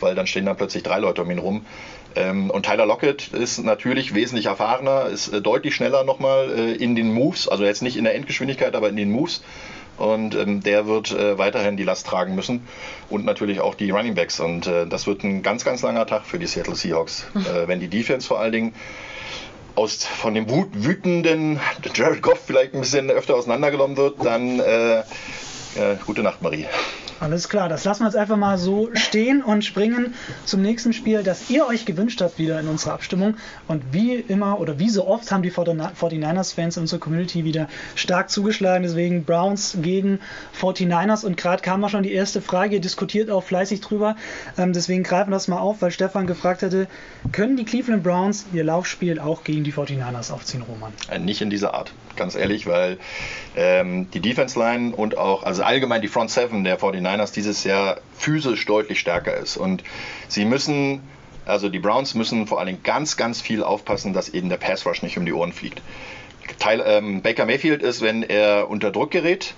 weil dann stehen da plötzlich drei Leute um ihn rum. Ähm, und Tyler Lockett ist natürlich wesentlich erfahrener, ist äh, deutlich schneller nochmal äh, in den Moves, also jetzt nicht in der Endgeschwindigkeit, aber in den Moves und ähm, der wird äh, weiterhin die Last tragen müssen und natürlich auch die Running Backs und äh, das wird ein ganz, ganz langer Tag für die Seattle Seahawks, mhm. äh, wenn die Defense vor allen Dingen aus, von dem Wut, wütenden Jared Goff vielleicht ein bisschen öfter auseinandergenommen wird, dann äh, gute Nacht, Marie. Alles klar, das lassen wir jetzt einfach mal so stehen und springen zum nächsten Spiel, das ihr euch gewünscht habt, wieder in unserer Abstimmung. Und wie immer oder wie so oft haben die 49ers-Fans in unserer Community wieder stark zugeschlagen. Deswegen Browns gegen 49ers. Und gerade kam auch schon die erste Frage, ihr diskutiert auch fleißig drüber. Ähm, deswegen greifen wir das mal auf, weil Stefan gefragt hatte, können die Cleveland Browns ihr Laufspiel auch gegen die 49ers aufziehen, Roman? Äh, nicht in dieser Art, ganz ehrlich, weil ähm, die Defense Line und auch, also allgemein die Front Seven der 49ers dieses Jahr physisch deutlich stärker ist. Und sie müssen, also die Browns müssen vor allen Dingen ganz, ganz viel aufpassen, dass eben der Pass Rush nicht um die Ohren fliegt. Teil, ähm, Baker Mayfield ist, wenn er unter Druck gerät,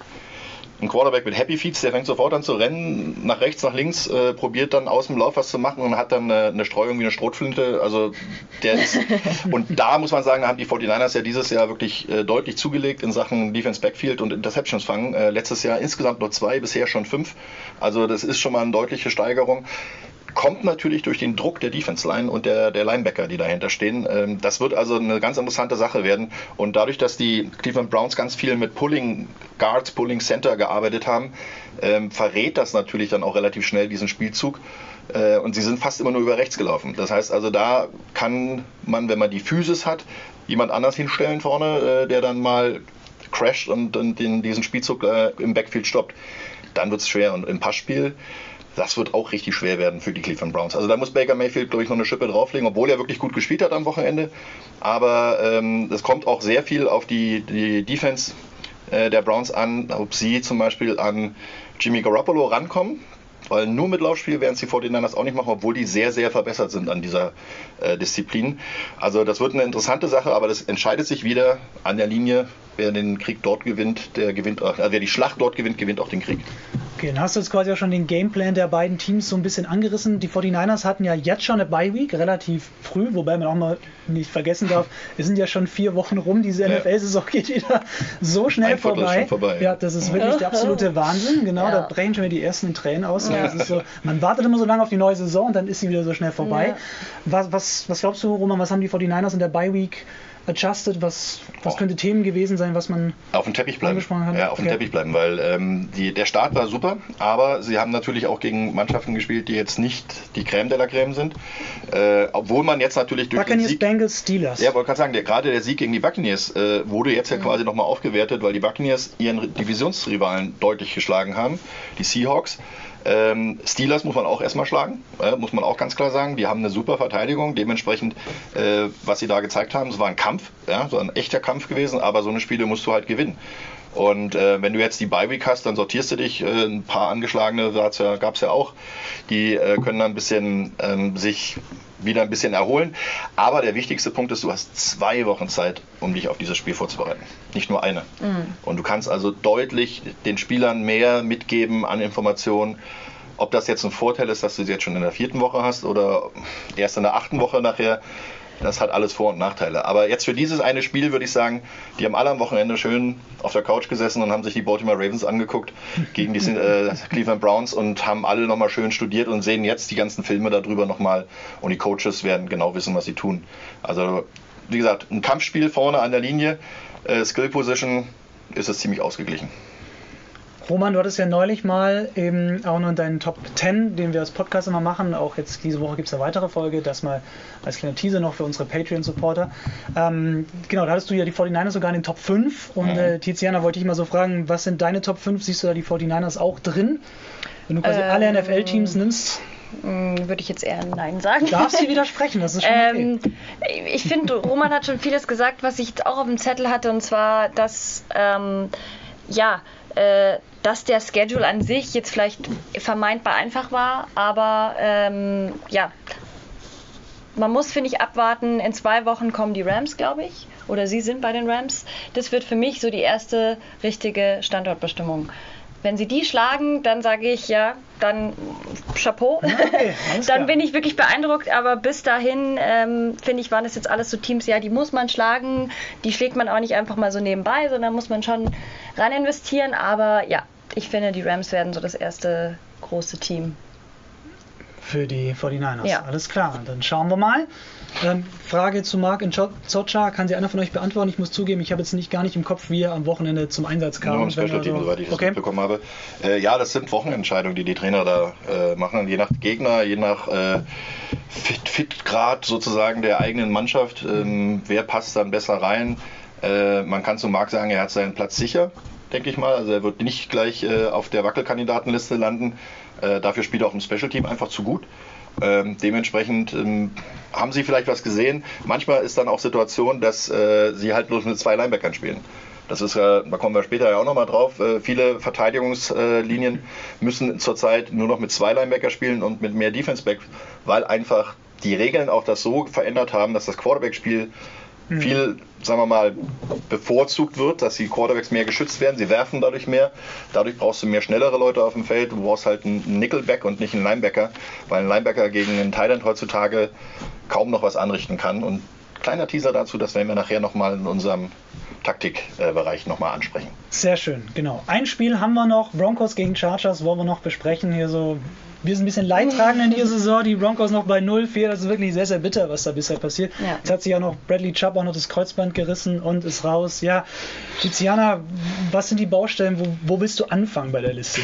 ein Quarterback mit Happy Feet, der fängt sofort an zu rennen, nach rechts, nach links, äh, probiert dann aus dem Lauf was zu machen und hat dann eine, eine Streuung wie eine Strohflinte. Also der ist, und da muss man sagen, haben die 49ers ja dieses Jahr wirklich äh, deutlich zugelegt in Sachen Defense Backfield und Interceptions fangen. Äh, letztes Jahr insgesamt nur zwei, bisher schon fünf. Also das ist schon mal eine deutliche Steigerung kommt natürlich durch den Druck der Defense Line und der, der Linebacker, die dahinter stehen. Ähm, das wird also eine ganz interessante Sache werden. Und dadurch, dass die Cleveland Browns ganz viel mit Pulling Guards, Pulling Center gearbeitet haben, ähm, verrät das natürlich dann auch relativ schnell diesen Spielzug. Äh, und sie sind fast immer nur über rechts gelaufen. Das heißt also, da kann man, wenn man die Physis hat, jemand anders hinstellen vorne, äh, der dann mal crasht und, und den, diesen Spielzug äh, im Backfield stoppt. Dann wird es schwer. Und im Passspiel das wird auch richtig schwer werden für die Cleveland Browns. Also da muss Baker Mayfield, glaube ich, noch eine Schippe drauflegen, obwohl er wirklich gut gespielt hat am Wochenende. Aber ähm, es kommt auch sehr viel auf die, die Defense äh, der Browns an, ob sie zum Beispiel an Jimmy Garoppolo rankommen. Weil nur mit Laufspiel werden sie vor den das auch nicht machen, obwohl die sehr, sehr verbessert sind an dieser äh, Disziplin. Also das wird eine interessante Sache, aber das entscheidet sich wieder an der Linie. Wer den Krieg dort gewinnt, der gewinnt, äh, wer die Schlacht dort gewinnt, gewinnt auch den Krieg. Okay, dann hast du jetzt quasi auch schon den Gameplan der beiden Teams so ein bisschen angerissen. Die 49ers hatten ja jetzt schon eine Bye-Week, relativ früh, wobei man auch mal nicht vergessen darf, es sind ja schon vier Wochen rum, diese ja. NFL-Saison geht wieder so schnell vorbei. vorbei. Ja, das ist wirklich der absolute Wahnsinn. Genau, ja. da brechen schon wieder die ersten Tränen aus. Ja. So, man wartet immer so lange auf die neue Saison und dann ist sie wieder so schnell vorbei. Was, was, was glaubst du, Roman, was haben die 49ers in der Bye-Week adjusted? Was, was oh. könnte Themen gewesen sein, was man auf dem Teppich bleiben? Hat? Ja, auf dem Teppich bleiben, weil ähm, die, der Start war super, aber sie haben natürlich auch gegen Mannschaften gespielt, die jetzt nicht die Crème de la Crème sind. Äh, obwohl man jetzt natürlich durch Buccaneers, den Sieg, Bengals, Steelers. Ja, wollte gerade sagen, der, gerade der Sieg gegen die Buccaneers äh, wurde jetzt ja mhm. quasi nochmal aufgewertet, weil die Buccaneers ihren Divisionsrivalen deutlich geschlagen haben, die Seahawks. Ähm, Steelers muss man auch erstmal schlagen, äh, muss man auch ganz klar sagen. Die haben eine super Verteidigung. Dementsprechend, äh, was sie da gezeigt haben, es war ein Kampf, ja, so ein echter Kampf gewesen, aber so eine Spiele musst du halt gewinnen. Und äh, wenn du jetzt die Bye-Week hast, dann sortierst du dich. Äh, ein paar angeschlagene ja, gab es ja auch. Die äh, können dann ein bisschen ähm, sich wieder ein bisschen erholen. Aber der wichtigste Punkt ist, du hast zwei Wochen Zeit, um dich auf dieses Spiel vorzubereiten. Nicht nur eine. Mhm. Und du kannst also deutlich den Spielern mehr mitgeben an Informationen. Ob das jetzt ein Vorteil ist, dass du sie jetzt schon in der vierten Woche hast oder erst in der achten Woche nachher, das hat alles Vor- und Nachteile. Aber jetzt für dieses eine Spiel würde ich sagen, die haben alle am Wochenende schön auf der Couch gesessen und haben sich die Baltimore Ravens angeguckt gegen die äh, Cleveland Browns und haben alle nochmal schön studiert und sehen jetzt die ganzen Filme darüber nochmal. Und die Coaches werden genau wissen, was sie tun. Also, wie gesagt, ein Kampfspiel vorne an der Linie, äh, Skill Position ist es ziemlich ausgeglichen. Roman, du hattest ja neulich mal eben auch noch in deinen Top 10, den wir als Podcast immer machen, auch jetzt diese Woche gibt es eine weitere Folge, das mal als kleiner Teaser noch für unsere Patreon-Supporter. Ähm, genau, da hattest du ja die 49ers sogar in den Top 5 und mhm. äh, Tiziana wollte ich mal so fragen, was sind deine Top 5? Siehst du da die 49ers auch drin? Wenn du quasi ähm, alle NFL-Teams nimmst? Hm, würde ich jetzt eher Nein sagen. Darfst du widersprechen, das ist schon okay. Ähm, ich finde, Roman hat schon vieles gesagt, was ich auch auf dem Zettel hatte, und zwar, dass, ähm, ja, äh, dass der Schedule an sich jetzt vielleicht vermeintbar einfach war, aber ähm, ja, man muss, finde ich, abwarten. In zwei Wochen kommen die Rams, glaube ich, oder sie sind bei den Rams. Das wird für mich so die erste richtige Standortbestimmung. Wenn sie die schlagen, dann sage ich ja, dann Chapeau. Okay, dann bin ich wirklich beeindruckt. Aber bis dahin, ähm, finde ich, waren das jetzt alles so Teams, ja, die muss man schlagen. Die schlägt man auch nicht einfach mal so nebenbei, sondern muss man schon ran investieren. Aber ja, ich finde, die Rams werden so das erste große Team. Für die 49ers. Ja. Alles klar, dann schauen wir mal. Ähm, Frage zu Mark in Zocha. Kann sie einer von euch beantworten? Ich muss zugeben, ich habe jetzt nicht gar nicht im Kopf, wie er am Wochenende zum Einsatz kam. Nur im Special Team, soweit ich das okay. mitbekommen habe. Äh, ja, das sind Wochenentscheidungen, die die Trainer da äh, machen. Je nach Gegner, je nach äh, Fit- Fitgrad sozusagen der eigenen Mannschaft. Ähm, wer passt dann besser rein? Äh, man kann zu Marc sagen, er hat seinen Platz sicher, denke ich mal. Also er wird nicht gleich äh, auf der Wackelkandidatenliste landen. Äh, dafür spielt er auch im Special Team einfach zu gut. Ähm, dementsprechend ähm, haben sie vielleicht was gesehen. Manchmal ist dann auch Situation, dass äh, sie halt bloß mit zwei Linebackern spielen. Das ist, äh, da kommen wir später ja auch nochmal drauf. Äh, viele Verteidigungslinien müssen zurzeit nur noch mit zwei Linebacker spielen und mit mehr Defense Back, weil einfach die Regeln auch das so verändert haben, dass das Quarterback-Spiel viel, sagen wir mal, bevorzugt wird, dass die Quarterbacks mehr geschützt werden. Sie werfen dadurch mehr. Dadurch brauchst du mehr schnellere Leute auf dem Feld. Du brauchst halt einen Nickelback und nicht einen Linebacker, weil ein Linebacker gegen einen Thailand heutzutage kaum noch was anrichten kann. Und kleiner Teaser dazu, das werden wir nachher nochmal in unserem Taktikbereich nochmal ansprechen. Sehr schön, genau. Ein Spiel haben wir noch, Broncos gegen Chargers, wollen wir noch besprechen. Hier so, wir sind ein bisschen leidtragend in dieser Saison, die Broncos noch bei 0-4, das ist wirklich sehr, sehr bitter, was da bisher passiert. Ja. Jetzt hat sich auch noch Bradley Chubb auch noch das Kreuzband gerissen und ist raus. Ja, Tiziana, was sind die Baustellen, wo, wo willst du anfangen bei der Liste?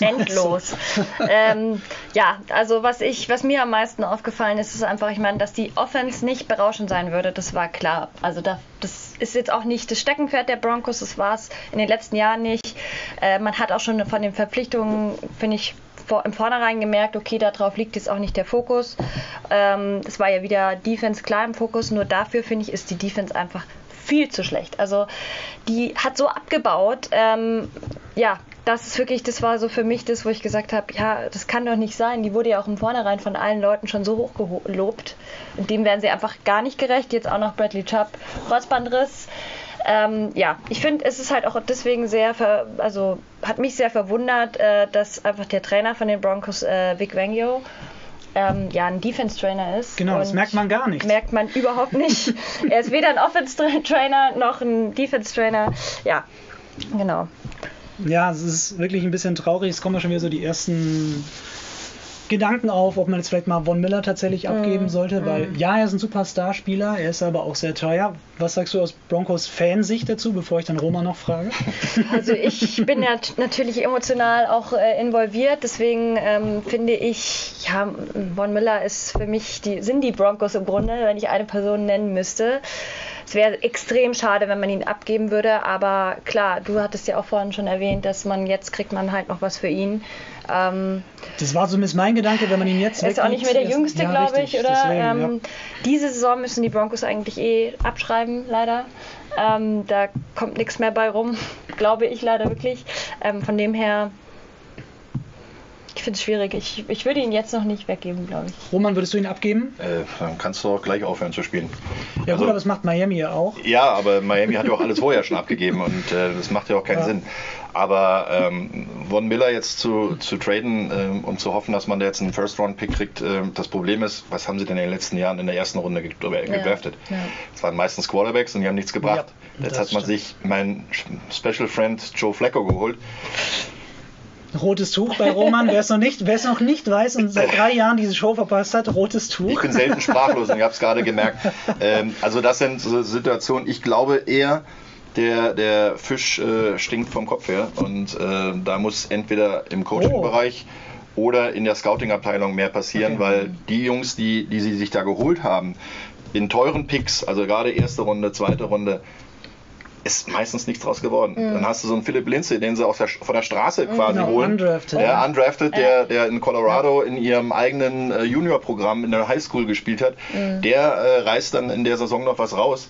Endlos. ähm, ja, also was ich, was mir am meisten aufgefallen ist, ist einfach, ich meine, dass die Offense nicht berauschend sein würde, das war klar. Also da, das ist jetzt auch nicht das Steckenpferd der Broncos, das war es in den letzten Jahren nicht. Äh, man hat auch schon von den Verpflichtungen, finde ich, vor, im Vornherein gemerkt, okay, darauf liegt jetzt auch nicht der Fokus. Ähm, es war ja wieder Defense klar im Fokus, nur dafür finde ich, ist die Defense einfach viel zu schlecht. Also die hat so abgebaut. Ähm, ja, das ist wirklich, das war so für mich das, wo ich gesagt habe, ja, das kann doch nicht sein. Die wurde ja auch im Vornherein von allen Leuten schon so hoch gelobt. Und dem werden sie einfach gar nicht gerecht. Jetzt auch noch Bradley Chubb, Kreuzbandriss. Ähm, ja, ich finde, es ist halt auch deswegen sehr, ver also hat mich sehr verwundert, äh, dass einfach der Trainer von den Broncos, äh, Vic Vangio, ähm, ja, ein Defense-Trainer ist. Genau, das merkt man gar nicht. Merkt man überhaupt nicht. er ist weder ein Offense-Trainer noch ein Defense-Trainer. Ja, genau. Ja, es ist wirklich ein bisschen traurig. Es kommen ja schon wieder so die ersten Gedanken auf, ob man jetzt vielleicht mal Von Miller tatsächlich abgeben sollte, weil ja, er ist ein super Starspieler, er ist aber auch sehr teuer. Was sagst du aus Broncos Fansicht dazu, bevor ich dann Roma noch frage? Also ich bin ja natürlich emotional auch äh, involviert, deswegen ähm, finde ich, ja, Von Miller ist für mich die, sind die Broncos im Grunde, wenn ich eine Person nennen müsste. Es wäre extrem schade, wenn man ihn abgeben würde, aber klar, du hattest ja auch vorhin schon erwähnt, dass man jetzt kriegt man halt noch was für ihn. Ähm, Das war zumindest mein Gedanke, wenn man ihn jetzt er ist auch nicht mehr der weggibt, Jüngste, ja, glaube ich, oder? deswegen, ähm, ja. Diese Saison müssen die Broncos eigentlich eh abschreiben, leider. Ähm, da kommt nichts mehr bei rum, glaube ich leider wirklich. Ähm, von dem her, ich finde es schwierig. Ich, ich würde ihn jetzt noch nicht weggeben, glaube ich. Roman, würdest du ihn abgeben? Äh, dann kannst du auch gleich aufhören zu spielen. Ja Also- gut, aber das macht Miami ja auch. Ja, aber Miami hat ja auch alles vorher schon abgegeben und äh, das macht ja auch keinen Ja. Sinn. Aber ähm, Von Miller jetzt zu, zu traden ähm, und zu hoffen, dass man da jetzt einen First-Round-Pick kriegt, ähm, das Problem ist, was haben sie denn in den letzten Jahren in der ersten Runde ge- äh, gedraftet? ja. Es waren meistens Quarterbacks und die haben nichts gebracht. Ja, jetzt hat man stimmt. sich meinen Special Friend Joe Flacco geholt. Rotes Tuch bei Roman, wer es noch nicht, wer es noch nicht weiß und seit drei Jahren diese Show verpasst hat, rotes Ich Tuch. bin selten sprachlos und ich habe es gerade gemerkt. Ähm, also das sind so Situationen, ich glaube eher, der, der Fisch äh, stinkt vom Kopf her und äh, da muss entweder im Coaching-Bereich oder in der Scouting-Abteilung mehr passieren, Okay. weil die Jungs, die, die sie sich da geholt haben, in teuren Picks, also gerade erste Runde, zweite Runde, ist meistens nichts draus geworden. Dann hast du so einen Philipp Lindsay, den sie aus der, von der Straße quasi Genau, holen. undrafted. Ja, undrafted, der, der in Colorado in ihrem eigenen äh, Juniorprogramm in der Highschool gespielt hat. Der äh, reißt dann in der Saison noch was raus.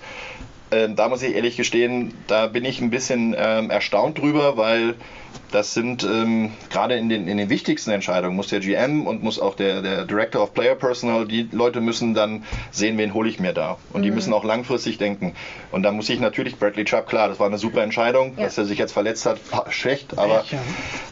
Ähm, da muss ich ehrlich gestehen, da bin ich ein bisschen ähm, erstaunt drüber, weil das sind ähm, gerade in den, in den wichtigsten Entscheidungen, muss der GM und muss auch der, der Director of Player Personnel, die Leute müssen dann sehen, wen hole ich mir da. Und die müssen auch langfristig denken. Und da muss ich natürlich Bradley Chubb, klar, das war eine super Entscheidung, Ja. dass er sich jetzt verletzt hat, schlecht, aber ja.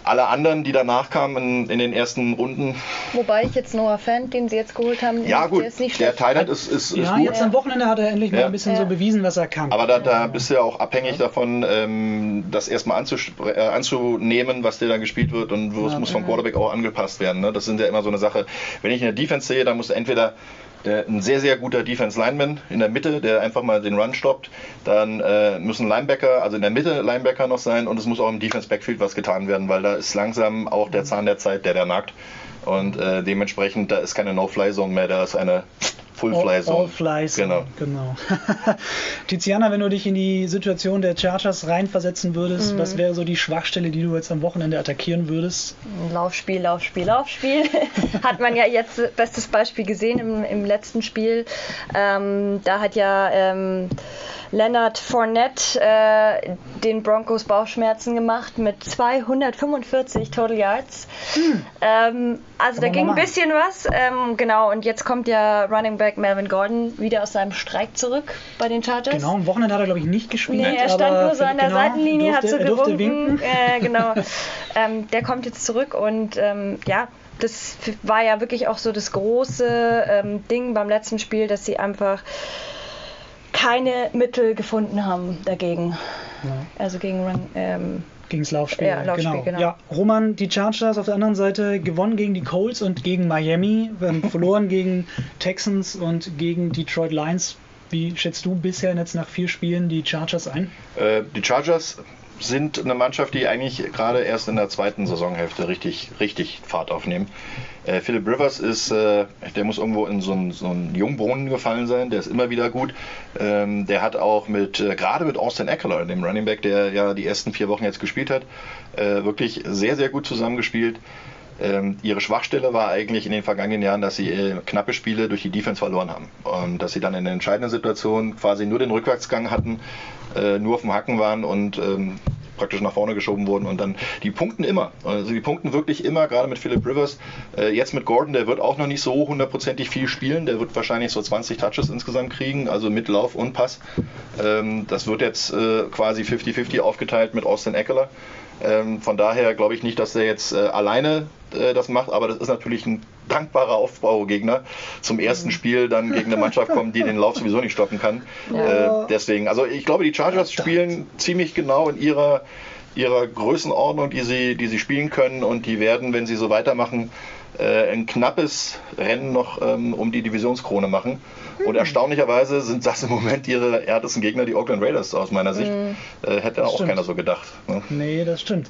alle anderen, die danach kamen in, in den ersten Runden, Wobei ich jetzt Noah Fan, den sie jetzt geholt haben, ja gut, der ist nicht der schlecht. Thailand ist, ist, ist Ja, gut. jetzt am Wochenende hat er endlich mal ein bisschen Ja. so bewiesen, was er kann. Aber da, da bist du ja auch abhängig davon, ähm, das erstmal anzuspr- äh, anzunehmen nehmen, was dir dann gespielt wird und es ja, muss vom Quarterback auch angepasst werden. Ne? Das sind ja immer so eine Sache. Wenn ich in der Defense sehe, dann muss entweder der, ein sehr, sehr guter Defense-Lineman in der Mitte, der einfach mal den Run stoppt. Dann äh, müssen Linebacker, also in der Mitte Linebacker noch sein und es muss auch im Defense-Backfield was getan werden, weil da ist langsam auch der Zahn der Zeit, der da nagt. Und äh, dementsprechend, da ist keine No-Fly-Zone mehr, da ist eine Full-Fly Zone. All-Fly Zone, genau. genau. Tiziana, wenn du dich in die Situation der Chargers reinversetzen würdest, mhm. was wäre so die Schwachstelle, die du jetzt am Wochenende attackieren würdest? Laufspiel, Laufspiel, Laufspiel. hat man ja jetzt bestes Beispiel gesehen im, im letzten Spiel. Ähm, da hat ja ähm, Leonard Fournette äh, den Broncos Bauchschmerzen gemacht mit 245 Total Yards. Hm. Ähm, also da ging ein bisschen was. Ähm, genau, und jetzt kommt ja Running Back Melvin Gordon wieder aus seinem Streik zurück bei den Chargers. Genau, am Wochenende hat er, glaube ich, nicht gespielt. Nee, er stand nur so an der genau, Seitenlinie, durfte, hat so gewunken. Äh, genau. ähm, der kommt jetzt zurück und ähm, ja, das war ja wirklich auch so das große ähm, Ding beim letzten Spiel, dass sie einfach keine Mittel gefunden haben dagegen. Ja. Also gegen ähm, gegen das Laufspiel. Ja, Laufspiel genau. genau. Ja, Roman, die Chargers auf der anderen Seite gewonnen gegen die Colts und gegen Miami, verloren gegen Texans und gegen Detroit Lions. Wie schätzt du bisher jetzt nach vier Spielen die Chargers ein? Äh, die Chargers sind eine Mannschaft, die eigentlich gerade erst in der zweiten Saisonhälfte richtig, richtig Fahrt aufnehmen. Äh, Philip Rivers ist, äh, der muss irgendwo in so einen, so Jungbrunnen gefallen sein, der ist immer wieder gut. Ähm, der hat auch mit, äh, gerade mit Austin Eckler, dem Running Back, der ja die ersten vier Wochen jetzt gespielt hat, äh, wirklich sehr, sehr gut zusammengespielt. Ähm, ihre Schwachstelle war eigentlich in den vergangenen Jahren, dass sie äh, knappe Spiele durch die Defense verloren haben. Und dass sie dann in der entscheidenden Situation quasi nur den Rückwärtsgang hatten, äh, nur auf dem Hacken waren und ähm, praktisch nach vorne geschoben wurden und dann die punkten immer. Also die punkten wirklich immer, gerade mit Philip Rivers. Äh, jetzt mit Gordon, der wird auch noch nicht so hundertprozentig viel spielen. Der wird wahrscheinlich so 20 Touches insgesamt kriegen, also mit Lauf und Pass. Ähm, das wird jetzt äh, quasi 50-50 aufgeteilt mit Austin Eckler. Ähm, von daher glaube ich nicht, dass er jetzt äh, alleine äh, das macht, aber das ist natürlich ein dankbarer Aufbaugegner zum ersten mhm. Spiel dann gegen eine Mannschaft kommen, die den Lauf sowieso nicht stoppen kann. Ja. Äh, deswegen, also ich glaube, die Chargers spielen ziemlich genau in ihrer ihrer Größenordnung, die sie, die sie spielen können und die werden, wenn sie so weitermachen, äh, ein knappes Rennen noch ähm, um die Divisionskrone machen. Und mhm. erstaunlicherweise sind das im Moment ihre härtesten Gegner, die Oakland Raiders aus meiner Sicht. Mhm. Äh, hätte das auch stimmt. keiner so gedacht. Ne? Nee, das stimmt.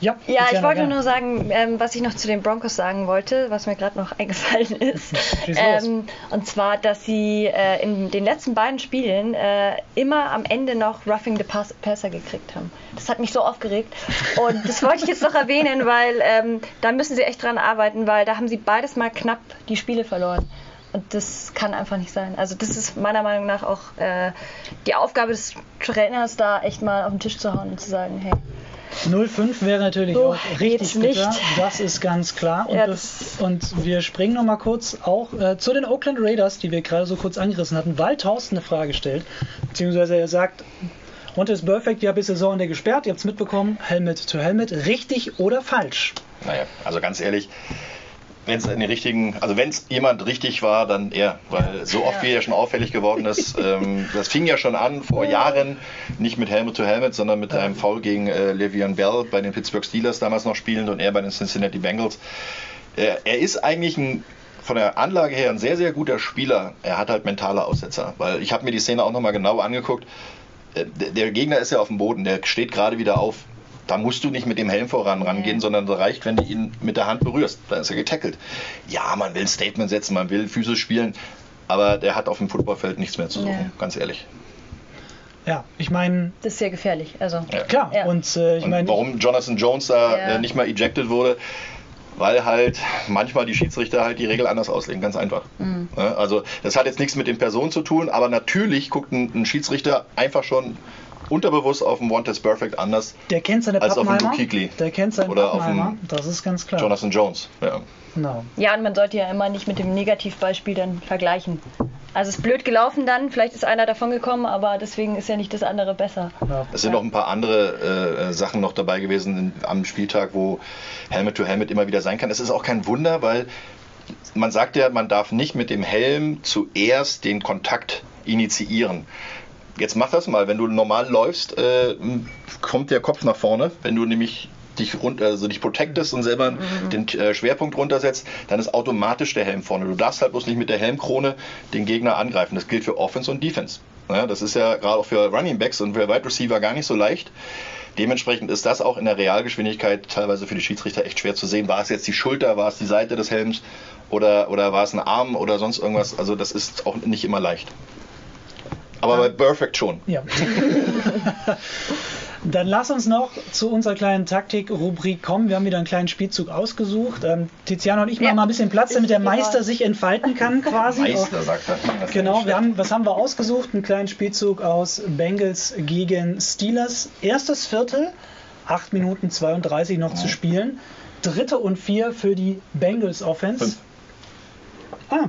Ja, ja ich wollte nur sagen, ähm, was ich noch zu den Broncos sagen wollte, was mir gerade noch eingefallen ist. ähm, und zwar, dass sie äh, in den letzten beiden Spielen äh, immer am Ende noch Roughing the Pass Passer gekriegt haben. Das hat mich so aufgeregt. Und das wollte ich jetzt noch erwähnen, weil ähm, da müssen sie echt dran arbeiten, weil da haben sie beides mal knapp die Spiele verloren. Und das kann einfach nicht sein. Also das ist meiner Meinung nach auch äh, die Aufgabe des Trainers, da echt mal auf den Tisch zu hauen und zu sagen, hey, 05 wäre natürlich oh, auch richtig bitter. Nicht. Das ist ganz klar. Und, ja, das und wir springen noch mal kurz auch äh, zu den Oakland Raiders, die wir gerade so kurz angerissen hatten, weil Thorsten eine Frage stellt. Beziehungsweise er sagt, Monte ist perfekt, ihr habt die Saison gesperrt, ihr habt es mitbekommen, Helmet to Helmet, richtig oder falsch? Naja, also ganz ehrlich, wenn es in den richtigen, also wenn es jemand richtig war, dann er, weil so oft wie er schon auffällig geworden ist. Ähm, das fing ja schon an vor Jahren, nicht mit Helmet to Helmet, sondern mit einem Foul gegen äh, Le'Veon Bell bei den Pittsburgh Steelers damals noch spielend und er bei den Cincinnati Bengals. Äh, er ist eigentlich ein von der Anlage her ein sehr, sehr guter Spieler. Er hat halt mentale Aussetzer, weil ich habe mir die Szene auch nochmal genau angeguckt. Äh, der Gegner ist ja auf dem Boden, der steht gerade wieder auf da musst du nicht mit dem Helm voran rangehen, ja. sondern reicht, wenn du ihn mit der Hand berührst. Dann ist er getackelt. Ja, man will ein Statement setzen, man will physisch spielen, aber der hat auf dem Footballfeld nichts mehr zu suchen, ja. ganz ehrlich. Ja, ich meine. Das ist sehr gefährlich. Also, ja. Klar, ja. und äh, ich meine. Warum Jonathan Jones da ja. äh, nicht mal ejected wurde, weil halt manchmal die Schiedsrichter halt die Regel anders auslegen, ganz einfach. Mhm. Also, das hat jetzt nichts mit den Personen zu tun, aber natürlich guckt ein, ein Schiedsrichter einfach schon unterbewusst auf dem One Test Perfect anders der kennt seine als auf dem Luke Der kennt seinen Oder auf dem das ist ganz klar. Jonathan Jones. Ja. No. ja, und man sollte ja immer nicht mit dem Negativbeispiel dann vergleichen. Also es ist blöd gelaufen dann, vielleicht ist einer davon gekommen, aber deswegen ist ja nicht das andere besser. Ja. Es sind noch ein paar andere äh, Sachen noch dabei gewesen am Spieltag, wo Helmet to Helmet immer wieder sein kann. Es ist auch kein Wunder, weil man sagt ja, man darf nicht mit dem Helm zuerst den Kontakt initiieren Jetzt mach das mal. Wenn du normal läufst, äh, kommt der Kopf nach vorne. Wenn du nämlich dich, rund, also dich protectest und selber mhm. den äh, Schwerpunkt runtersetzt, dann ist automatisch der Helm vorne. Du darfst halt bloß nicht mit der Helmkrone den Gegner angreifen. Das gilt für Offense und Defense. Ja, das ist ja gerade auch für Running Backs und für Wide Receiver gar nicht so leicht. Dementsprechend ist das auch in der Realgeschwindigkeit teilweise für die Schiedsrichter echt schwer zu sehen. War es jetzt die Schulter, war es die Seite des Helms oder, oder war es ein Arm oder sonst irgendwas? Also das ist auch nicht immer leicht. Aber ja. bei Perfect schon. Ja. Dann lass uns noch zu unserer kleinen Taktik-Rubrik kommen. Wir haben wieder einen kleinen Spielzug ausgesucht. Ähm, Tiziano und ich ja. machen mal ein bisschen Platz, damit der Meister sich entfalten kann quasi. Meister, sagt er. Genau, wir haben, was haben wir ausgesucht? Einen kleinen Spielzug aus Bengals gegen Steelers. Erstes Viertel, 8 Minuten 32 noch ja. zu spielen. Dritte und vier für die Bengals Offense. Fünf. Ah,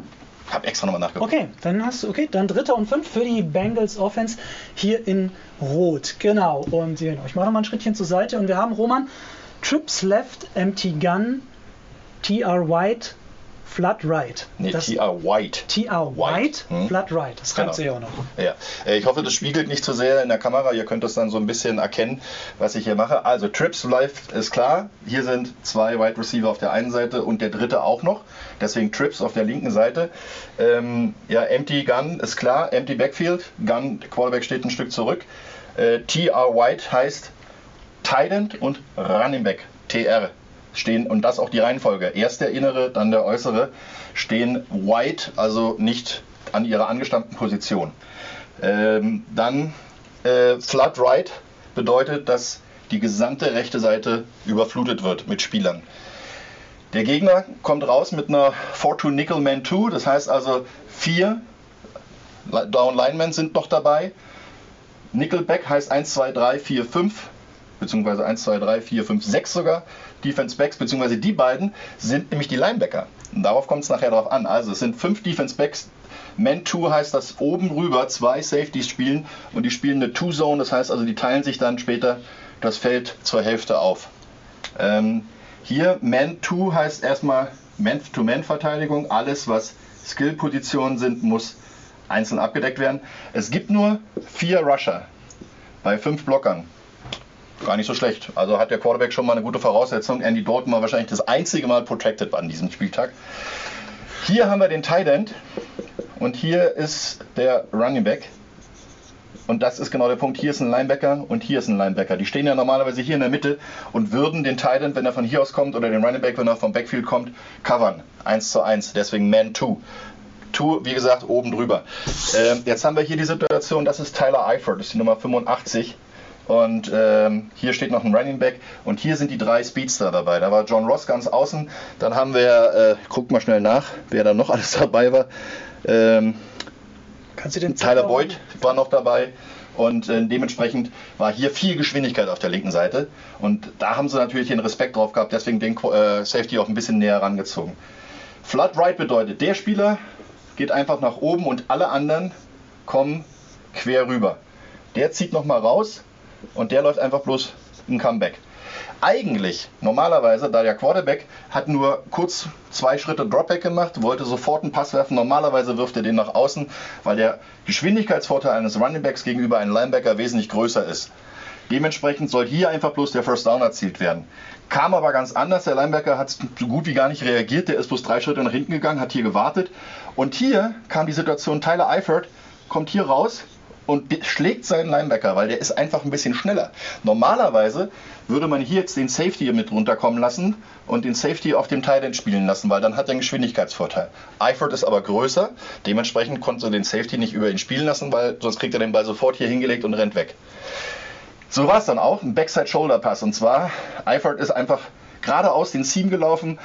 habe extra nochmal nachgeguckt. Okay, dann hast du, okay, dann dritter und fünf für die Bengals Offense hier in Rot. Genau. Und ich mache nochmal ein Schrittchen zur Seite und wir haben Roman. Trips left, empty gun, TR White, Flood Right. Nee, TR White. TR White, hm? Flood Right. Das kannst genau. du ja auch noch. Ja. Äh, ich hoffe, das spiegelt nicht zu so sehr in der Kamera. Ihr könnt das dann so ein bisschen erkennen, was ich hier mache. Also Trips Live ist klar. Hier sind zwei Wide Receiver auf der einen Seite und der dritte auch noch. Deswegen Trips auf der linken Seite. Ähm, ja, Empty Gun ist klar. Empty Backfield. Gun, Quarterback steht ein Stück zurück. Äh, TR White heißt Tight End und Running Back. TR stehen, und das auch die Reihenfolge, erst der innere, dann der äußere, stehen white, also nicht an ihrer angestammten Position. Ähm, dann äh, Flood Right bedeutet, dass die gesamte rechte Seite überflutet wird mit Spielern. Der Gegner kommt raus mit einer 4-2 Nickel Man 2, das heißt also vier Down Linemen sind noch dabei. Nickelback heißt 1, 2, 3, 4, 5, beziehungsweise 1, 2, 3, 4, 5, 6 sogar. Defense Backs, beziehungsweise die beiden sind nämlich die Linebacker. Und darauf kommt es nachher drauf an. Also es sind fünf Defense Backs. Man 2 heißt, dass oben rüber zwei Safeties spielen und die spielen eine Two-Zone, das heißt also, die teilen sich dann später das Feld zur Hälfte auf. Ähm, hier Man 2 heißt erstmal Man-to-Man-Verteidigung. Alles, was Skill-Positionen sind, muss einzeln abgedeckt werden. Es gibt nur vier Rusher bei fünf Blockern gar nicht so schlecht. Also hat der Quarterback schon mal eine gute Voraussetzung. Andy Dalton war wahrscheinlich das einzige Mal protected an diesem Spieltag. Hier haben wir den Tight End und hier ist der Running Back. Und das ist genau der Punkt. Hier ist ein Linebacker und hier ist ein Linebacker. Die stehen ja normalerweise hier in der Mitte und würden den Tight End, wenn er von hier aus kommt, oder den Running Back, wenn er vom Backfield kommt, covern. 1 zu 1. Deswegen Man 2. 2, wie gesagt, oben drüber. Ähm, jetzt haben wir hier die Situation, das ist Tyler Eifert, das ist die Nummer 85. Und ähm, hier steht noch ein Running Back und hier sind die drei Speedster dabei. Da war John Ross ganz außen. Dann haben wir, äh, guck mal schnell nach, wer da noch alles dabei war. Ähm, Kannst du den Tyler Boyd war noch dabei. Und äh, dementsprechend war hier viel Geschwindigkeit auf der linken Seite. Und da haben sie natürlich den Respekt drauf gehabt, deswegen den äh, Safety auch ein bisschen näher rangezogen. Flood Right bedeutet, der Spieler geht einfach nach oben und alle anderen kommen quer rüber. Der zieht nochmal raus, und der läuft einfach bloß ein Comeback. Eigentlich, normalerweise, da der Quarterback hat nur kurz zwei Schritte Dropback gemacht, wollte sofort einen Pass werfen. Normalerweise wirft er den nach außen, weil der Geschwindigkeitsvorteil eines Runningbacks gegenüber einem Linebacker wesentlich größer ist. Dementsprechend soll hier einfach bloß der First Down erzielt werden. Kam aber ganz anders. Der Linebacker hat so gut wie gar nicht reagiert. Der ist bloß drei Schritte nach hinten gegangen, hat hier gewartet. Und hier kam die Situation, Tyler Eifert kommt hier raus, und schlägt seinen Linebacker, weil der ist einfach ein bisschen schneller. Normalerweise würde man hier jetzt den Safety mit runterkommen lassen und den Safety auf dem Tight End spielen lassen, weil dann hat er einen Geschwindigkeitsvorteil. Eifert ist aber größer, dementsprechend konnte er den Safety nicht über ihn spielen lassen, weil sonst kriegt er den Ball sofort hier hingelegt und rennt weg. So war es dann auch, ein Backside-Shoulder-Pass. Und zwar, Eifert ist einfach geradeaus den Seam gelaufen.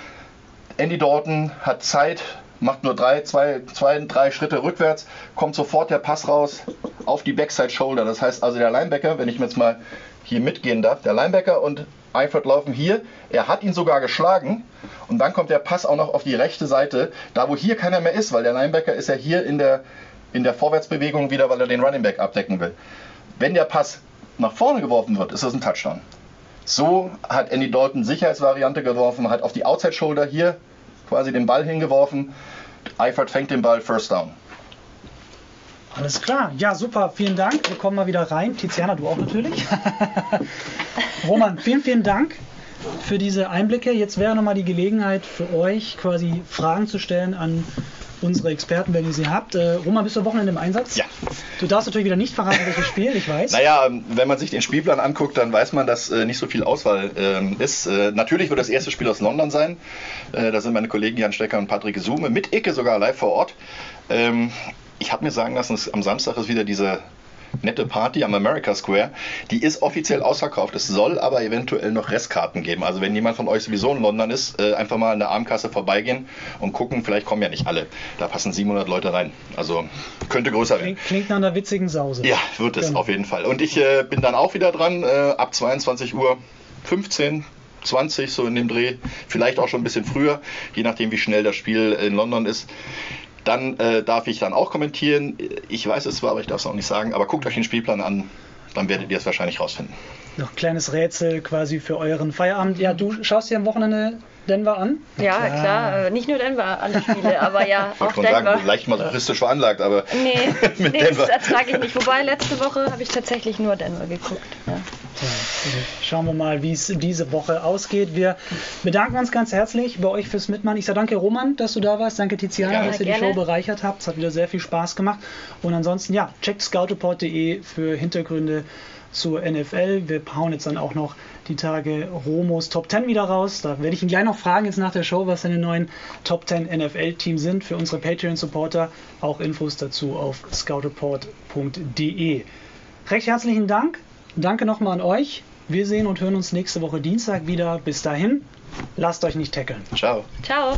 Andy Dalton hat Zeit, macht nur drei, zwei, zwei, drei Schritte rückwärts, kommt sofort der Pass raus auf die Backside Shoulder. Das heißt also der Linebacker, wenn ich jetzt mal hier mitgehen darf, der Linebacker und Eifert laufen hier. Er hat ihn sogar geschlagen und dann kommt der Pass auch noch auf die rechte Seite, da wo hier keiner mehr ist, weil der Linebacker ist ja hier in der, in der Vorwärtsbewegung wieder, weil er den Running Back abdecken will. Wenn der Pass nach vorne geworfen wird, ist das ein Touchdown. So hat Andy Dalton Sicherheitsvariante geworfen, hat auf die Outside Shoulder hier quasi den Ball hingeworfen. Eifert fängt den Ball, First Down. Alles klar. Ja, super. Vielen Dank. Wir kommen mal wieder rein. Tiziana, du auch natürlich. Roman, vielen, vielen Dank für diese Einblicke. Jetzt wäre nochmal die Gelegenheit für euch, quasi Fragen zu stellen an unsere Experten, wenn ihr sie habt. Äh, Roman, bist du am Wochenende im Einsatz? Ja. Du darfst natürlich wieder nicht verraten, welches Spiel, ich weiß. Naja, ähm, wenn man sich den Spielplan anguckt, dann weiß man, dass äh, nicht so viel Auswahl äh, ist. Natürlich wird das erste Spiel aus London sein. Äh, da sind meine Kollegen Jan Stecker und Patrick Sume mit Icke sogar live vor Ort. Ähm, ich habe mir sagen lassen, am Samstag ist wieder diese nette Party am America Square. Die ist offiziell ausverkauft. Es soll aber eventuell noch Restkarten geben. Also wenn jemand von euch sowieso in London ist, äh, einfach mal an der Armkasse vorbeigehen und gucken. Vielleicht kommen ja nicht alle. Da passen 700 Leute rein. Also könnte größer werden. Klingt, klingt nach einer witzigen Sause. Ja, wird es Genau. auf jeden Fall. Und ich äh, bin dann auch wieder dran äh, ab 22 Uhr 15. 20 so in dem Dreh, vielleicht auch schon ein bisschen früher, je nachdem wie schnell das Spiel in London ist. Dann äh, darf ich dann auch kommentieren. Ich weiß es zwar, aber ich darf es auch nicht sagen. Aber guckt euch den Spielplan an, dann werdet ihr es wahrscheinlich rausfinden. Noch ein kleines Rätsel quasi für euren Feierabend. Ja, du schaust dir am Wochenende Denver an? Ja, klar. äh, Nicht nur Denver alle Spiele, aber ja, Ich auch wollte schon Denver. sagen, leicht masochistisch veranlagt, aber Nee, mit nee das Denver. ertrage ich nicht. Wobei, letzte Woche habe ich tatsächlich nur Denver geguckt. Ja. Ja, also schauen wir mal, wie es diese Woche ausgeht. Wir bedanken uns ganz herzlich bei euch fürs Mitmachen. Ich sage danke Roman, dass du da warst. Danke Tiziana, Gerne. dass ihr Gerne. die Show bereichert habt. Es hat wieder sehr viel Spaß gemacht. Und ansonsten, ja, checkt scoutreport.de für Hintergründe zur NFL. Wir hauen jetzt dann auch noch die Tage Romos Top 10 wieder raus. Da werde ich ihn gleich noch fragen jetzt nach der Show, was seine neuen Top 10 NFL-Teams sind für unsere Patreon-Supporter. Auch Infos dazu auf scoutreport.de. Recht herzlichen Dank. Danke nochmal an euch. Wir sehen und hören uns nächste Woche Dienstag wieder. Bis dahin, lasst euch nicht tackeln. Ciao. Ciao.